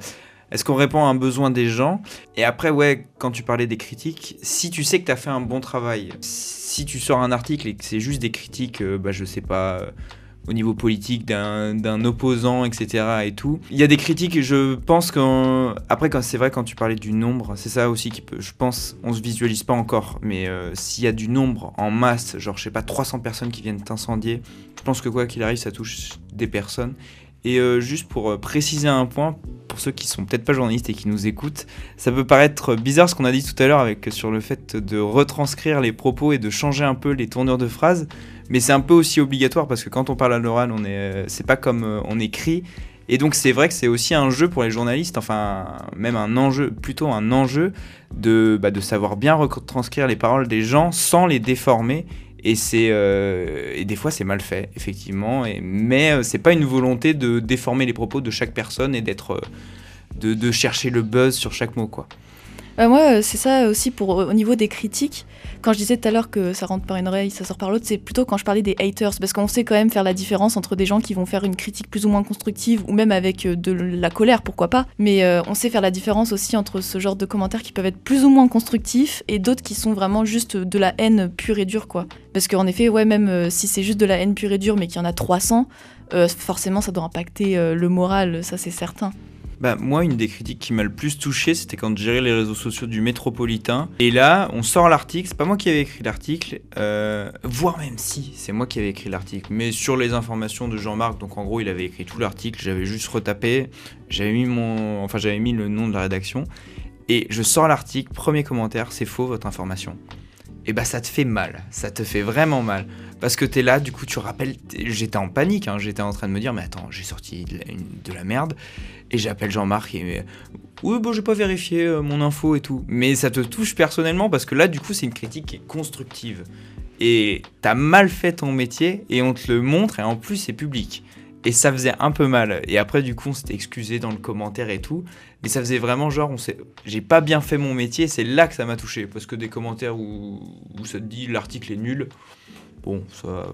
est-ce qu'on répond à un besoin des gens? Et après, ouais, quand tu parlais des critiques, si tu sais que tu as fait un bon travail, si tu sors un article et que c'est juste des critiques, euh, bah, je sais pas, euh, au niveau politique d'un opposant, etc. et tout, il y a des critiques, je pense qu'en. Après, quand c'est vrai, quand tu parlais du nombre, c'est ça aussi qui peut. Je pense, on se visualise pas encore, mais euh, s'il y a du nombre en masse, genre, je sais pas, 300 personnes qui viennent t'incendier, je pense que quoi qu'il arrive, ça touche des personnes. Et euh, juste pour euh, préciser un point, pour ceux qui sont peut-être pas journalistes et qui nous écoutent, ça peut paraître bizarre ce qu'on a dit tout à l'heure sur le fait de retranscrire les propos et de changer un peu les tournures de phrases, mais c'est un peu aussi obligatoire parce que quand on parle à l'oral, on est, euh, c'est pas comme euh, on écrit. Et donc c'est vrai que c'est aussi un jeu pour les journalistes, enfin même un enjeu, plutôt un enjeu de, bah, de savoir bien retranscrire les paroles des gens sans les déformer. Et c'est euh, et des fois c'est mal fait effectivement. Et, mais c'est pas une volonté de déformer les propos de chaque personne et d'être de, de chercher le buzz sur chaque mot quoi. Euh, moi, c'est ça aussi pour au niveau des critiques. Quand je disais tout à l'heure que ça rentre par une oreille, ça sort par l'autre, c'est plutôt quand je parlais des haters, parce qu'on sait quand même faire la différence entre des gens qui vont faire une critique plus ou moins constructive, ou même avec euh, de la colère, pourquoi pas. Mais euh, on sait faire la différence aussi entre ce genre de commentaires qui peuvent être plus ou moins constructifs et d'autres qui sont vraiment juste de la haine pure et dure, quoi. Parce qu'en effet, ouais, même euh, si c'est juste de la haine pure et dure, mais qu'il y en a 300, euh, forcément ça doit impacter le moral, ça c'est certain. Bah, moi, une des critiques qui m'a le plus touché, c'était quand je gérais les réseaux sociaux du métropolitain. Et là, on sort l'article, c'est pas moi qui avais écrit l'article, euh, voire même si, c'est moi qui avais écrit l'article, mais sur les informations de Jean-Marc, donc en gros, il avait écrit tout l'article, j'avais juste retapé, j'avais mis mon, enfin, j'avais mis le nom de la rédaction, et je sors l'article, premier commentaire, c'est faux votre information. Et bah ça te fait mal, ça te fait vraiment mal. Parce que t'es là, du coup tu rappelles, j'étais en panique, hein, j'étais en train de me dire, mais attends, j'ai sorti de la, une- de la merde, et j'appelle Jean-Marc et oui bon j'ai pas vérifié euh, mon info et tout. Mais ça te touche personnellement parce que là du coup c'est une critique qui est constructive. Et t'as mal fait ton métier et on te le montre et en plus c'est public. Et ça faisait un peu mal. Et après du coup on s'était excusé dans le commentaire et tout. Mais ça faisait vraiment genre on s'est j'ai pas bien fait mon métier c'est là que ça m'a touché. Parce que des commentaires où, où ça te dit l'article est nul bon ça euh,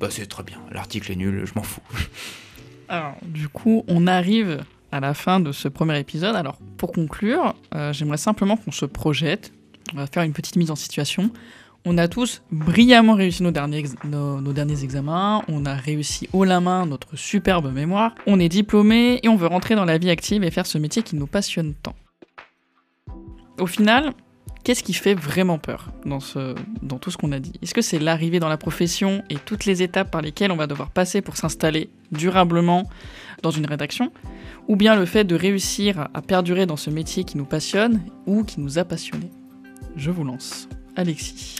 bah c'est très bien l'article est nul je m'en fous Alors, du coup, on arrive à la fin de ce premier épisode. Alors, pour conclure, euh, j'aimerais simplement qu'on se projette. On va faire une petite mise en situation. On a tous brillamment réussi nos derniers, nos derniers examens. On a réussi haut la main notre superbe mémoire. On est diplômé et on veut rentrer dans la vie active et faire ce métier qui nous passionne tant. Au final, qu'est-ce qui fait vraiment peur dans, tout ce qu'on a dit? Est-ce que c'est l'arrivée dans la profession et toutes les étapes par lesquelles on va devoir passer pour s'installer durablement dans une rédaction? Ou bien le fait de réussir à perdurer dans ce métier qui nous passionne ou qui nous a passionnés? Je vous lance. Alexis.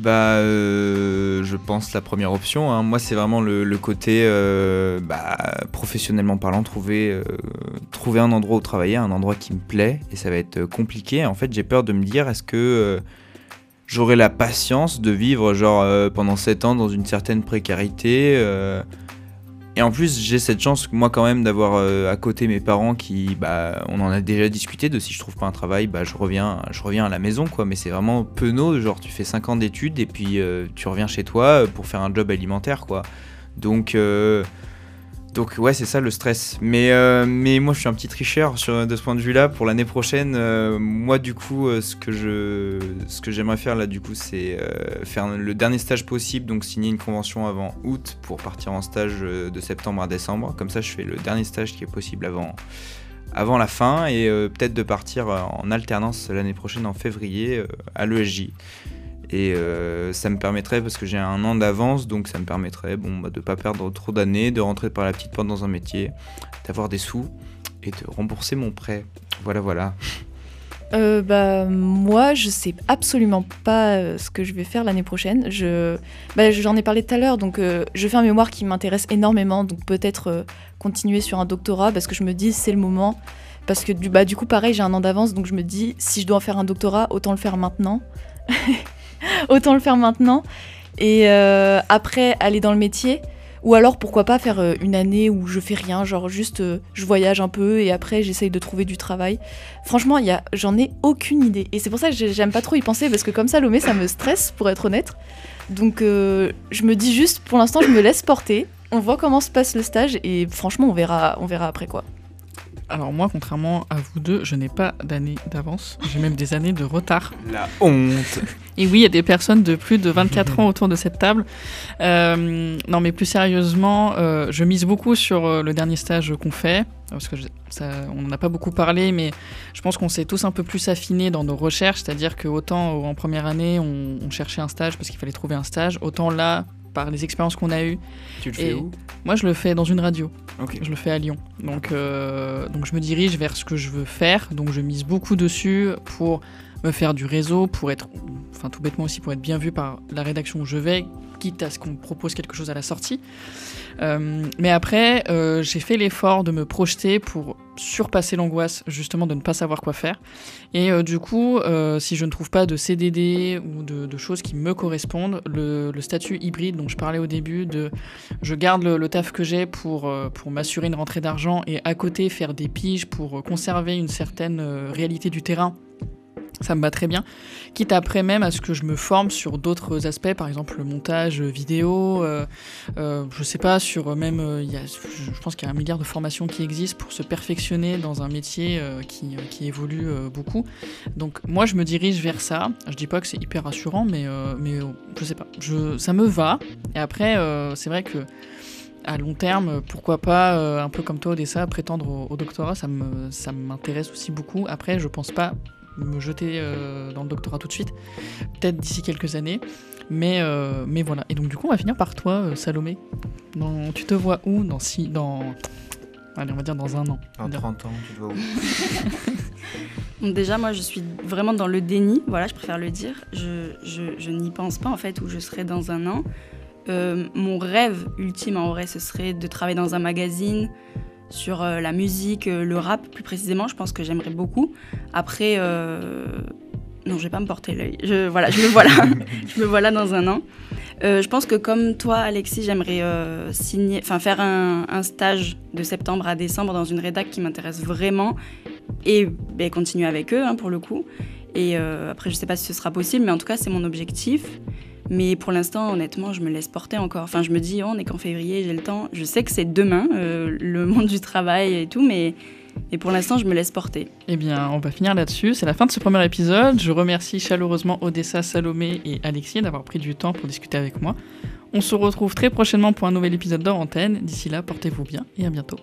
Bah, euh, je pense la première option. hein. Moi, c'est vraiment le, côté, euh, bah, professionnellement parlant, trouver, euh, trouver un endroit où travailler, un endroit qui me plaît, et ça va être compliqué. En fait, j'ai peur de me dire, est-ce que j'aurai la patience de vivre genre pendant 7 ans dans une certaine précarité et en plus, j'ai cette chance, moi, quand même, d'avoir euh, à côté mes parents qui, bah, on en a déjà discuté de si je trouve pas un travail, bah, je reviens, je reviens à la maison, quoi. Mais c'est vraiment penaud, genre, tu fais 5 ans d'études et puis euh, tu reviens chez toi euh, pour faire un job alimentaire, quoi. Donc, donc ouais, c'est ça le stress. Mais, euh, mais moi, je suis un petit tricheur sur, de ce point de vue-là. Pour l'année prochaine, euh, moi, du coup, euh, ce que je, ce que j'aimerais faire là, du coup, c'est faire le dernier stage possible, donc signer une convention avant août pour partir en stage de septembre à décembre. Comme ça, je fais le dernier stage qui est possible avant, avant la fin et peut-être de partir en alternance l'année prochaine en février à l'ESJ. Et euh, ça me permettrait, parce que j'ai un an d'avance, donc ça me permettrait bon, bah, de ne pas perdre trop d'années, de rentrer par la petite porte dans un métier, d'avoir des sous et de rembourser mon prêt. Voilà, voilà. Euh, bah, moi, je sais absolument pas euh, ce que je vais faire l'année prochaine. Je, bah, j'en ai parlé tout à l'heure, donc euh, je fais un mémoire qui m'intéresse énormément, donc peut-être continuer sur un doctorat parce que je me dis c'est le moment. Parce que du, bah, du coup, pareil, j'ai un an d'avance, donc je me dis si je dois faire un doctorat, autant le faire maintenant. autant le faire maintenant. Et euh, après, aller dans le métier. Ou alors, pourquoi pas faire euh, une année où je fais rien, genre juste euh, je voyage un peu et après j'essaye de trouver du travail. Franchement, j'en ai aucune idée. Et c'est pour ça que j'ai- j'aime pas trop y penser parce que comme Salomé, ça me stresse pour être honnête. Donc je me dis juste, pour l'instant, je me laisse porter. On voit comment se passe le stage et franchement, on verra, on verra après quoi. Alors moi, contrairement à vous deux, je n'ai pas d'années d'avance. J'ai même des années de retard. La honte Et oui, il y a des personnes de plus de 24 ans autour de cette table. Euh, non, mais plus sérieusement, euh, je mise beaucoup sur euh, le dernier stage qu'on fait. Parce que je- ça, on n'en a pas beaucoup parlé, mais je pense qu'on s'est tous un peu plus affinés dans nos recherches. C'est-à-dire que autant en première année, on, on cherchait un stage parce qu'il fallait trouver un stage, autant là, par les expériences qu'on a eues. Tu le Et fais où? Moi, je le fais dans une radio. Je le fais à Lyon. Donc, euh, donc je me dirige vers ce que je veux faire. Donc je mise beaucoup dessus pour me faire du réseau, pour être, enfin tout bêtement aussi, pour être bien vu par la rédaction où je vais, quitte à ce qu'on me propose quelque chose à la sortie. Euh, mais après, euh, j'ai fait l'effort de me projeter pour surpasser l'angoisse justement de ne pas savoir quoi faire. Et euh, du coup, si je ne trouve pas de CDD ou de, choses qui me correspondent, le, statut hybride dont je parlais au début, de je garde le, taf que j'ai pour, m'assurer une rentrée d'argent et à côté faire des piges pour conserver une certaine réalité du terrain. Ça me va très bien. Quitte après même à ce que je me forme sur d'autres aspects, par exemple le montage vidéo, euh, euh, je sais pas, sur même, euh, y a, je pense qu'il y a un milliard de formations qui existent pour se perfectionner dans un métier euh, qui, euh, qui évolue euh, beaucoup. Donc moi je me dirige vers ça. Je dis pas que c'est hyper rassurant, mais, euh, mais euh, je sais pas, je, ça me va. Et après, euh, c'est vrai que à long terme, pourquoi pas, euh, un peu comme toi Odessa, prétendre au, doctorat, ça me- ça m'intéresse aussi beaucoup. Après, je pense pas me jeter euh, dans le doctorat tout de suite, peut-être d'ici quelques années, mais, euh, mais voilà. Et donc du coup, on va finir par toi, euh, Salomé. Dans- tu te vois où dans si, dans, allez, on va dire dans un an. Dans dire. 30 ans, tu te vois où Donc déjà, moi, je suis vraiment dans le déni, voilà, je préfère le dire. Je, je- je n'y pense pas, en fait, où je serai dans un an. Euh, mon rêve ultime, en vrai, ce serait de travailler dans un magazine sur euh, la musique, euh, le rap, plus précisément. Je pense que j'aimerais beaucoup. Après, euh, non, je vais pas me porter l'œil. Je, voilà, je me vois là. je me vois là dans un an. Euh, je pense que comme toi, Alexis, j'aimerais euh, signer, enfin faire un, un stage de septembre à décembre dans une rédac qui m'intéresse vraiment et ben, continuer avec eux hein, pour le coup. Et après, je sais pas si ce sera possible, mais en tout cas, c'est mon objectif. Mais pour l'instant, honnêtement, je me laisse porter encore. Enfin, je me dis, oh, on est qu'en février, j'ai le temps. Je sais que c'est demain, euh, le monde du travail et tout, mais, pour l'instant, je me laisse porter. Eh bien, on va finir là-dessus. C'est la fin de ce premier épisode. Je remercie chaleureusement Odessa, Salomé et Alexis d'avoir pris du temps pour discuter avec moi. On se retrouve très prochainement pour un nouvel épisode d'Hors Antenne. D'ici là, portez-vous bien et à bientôt.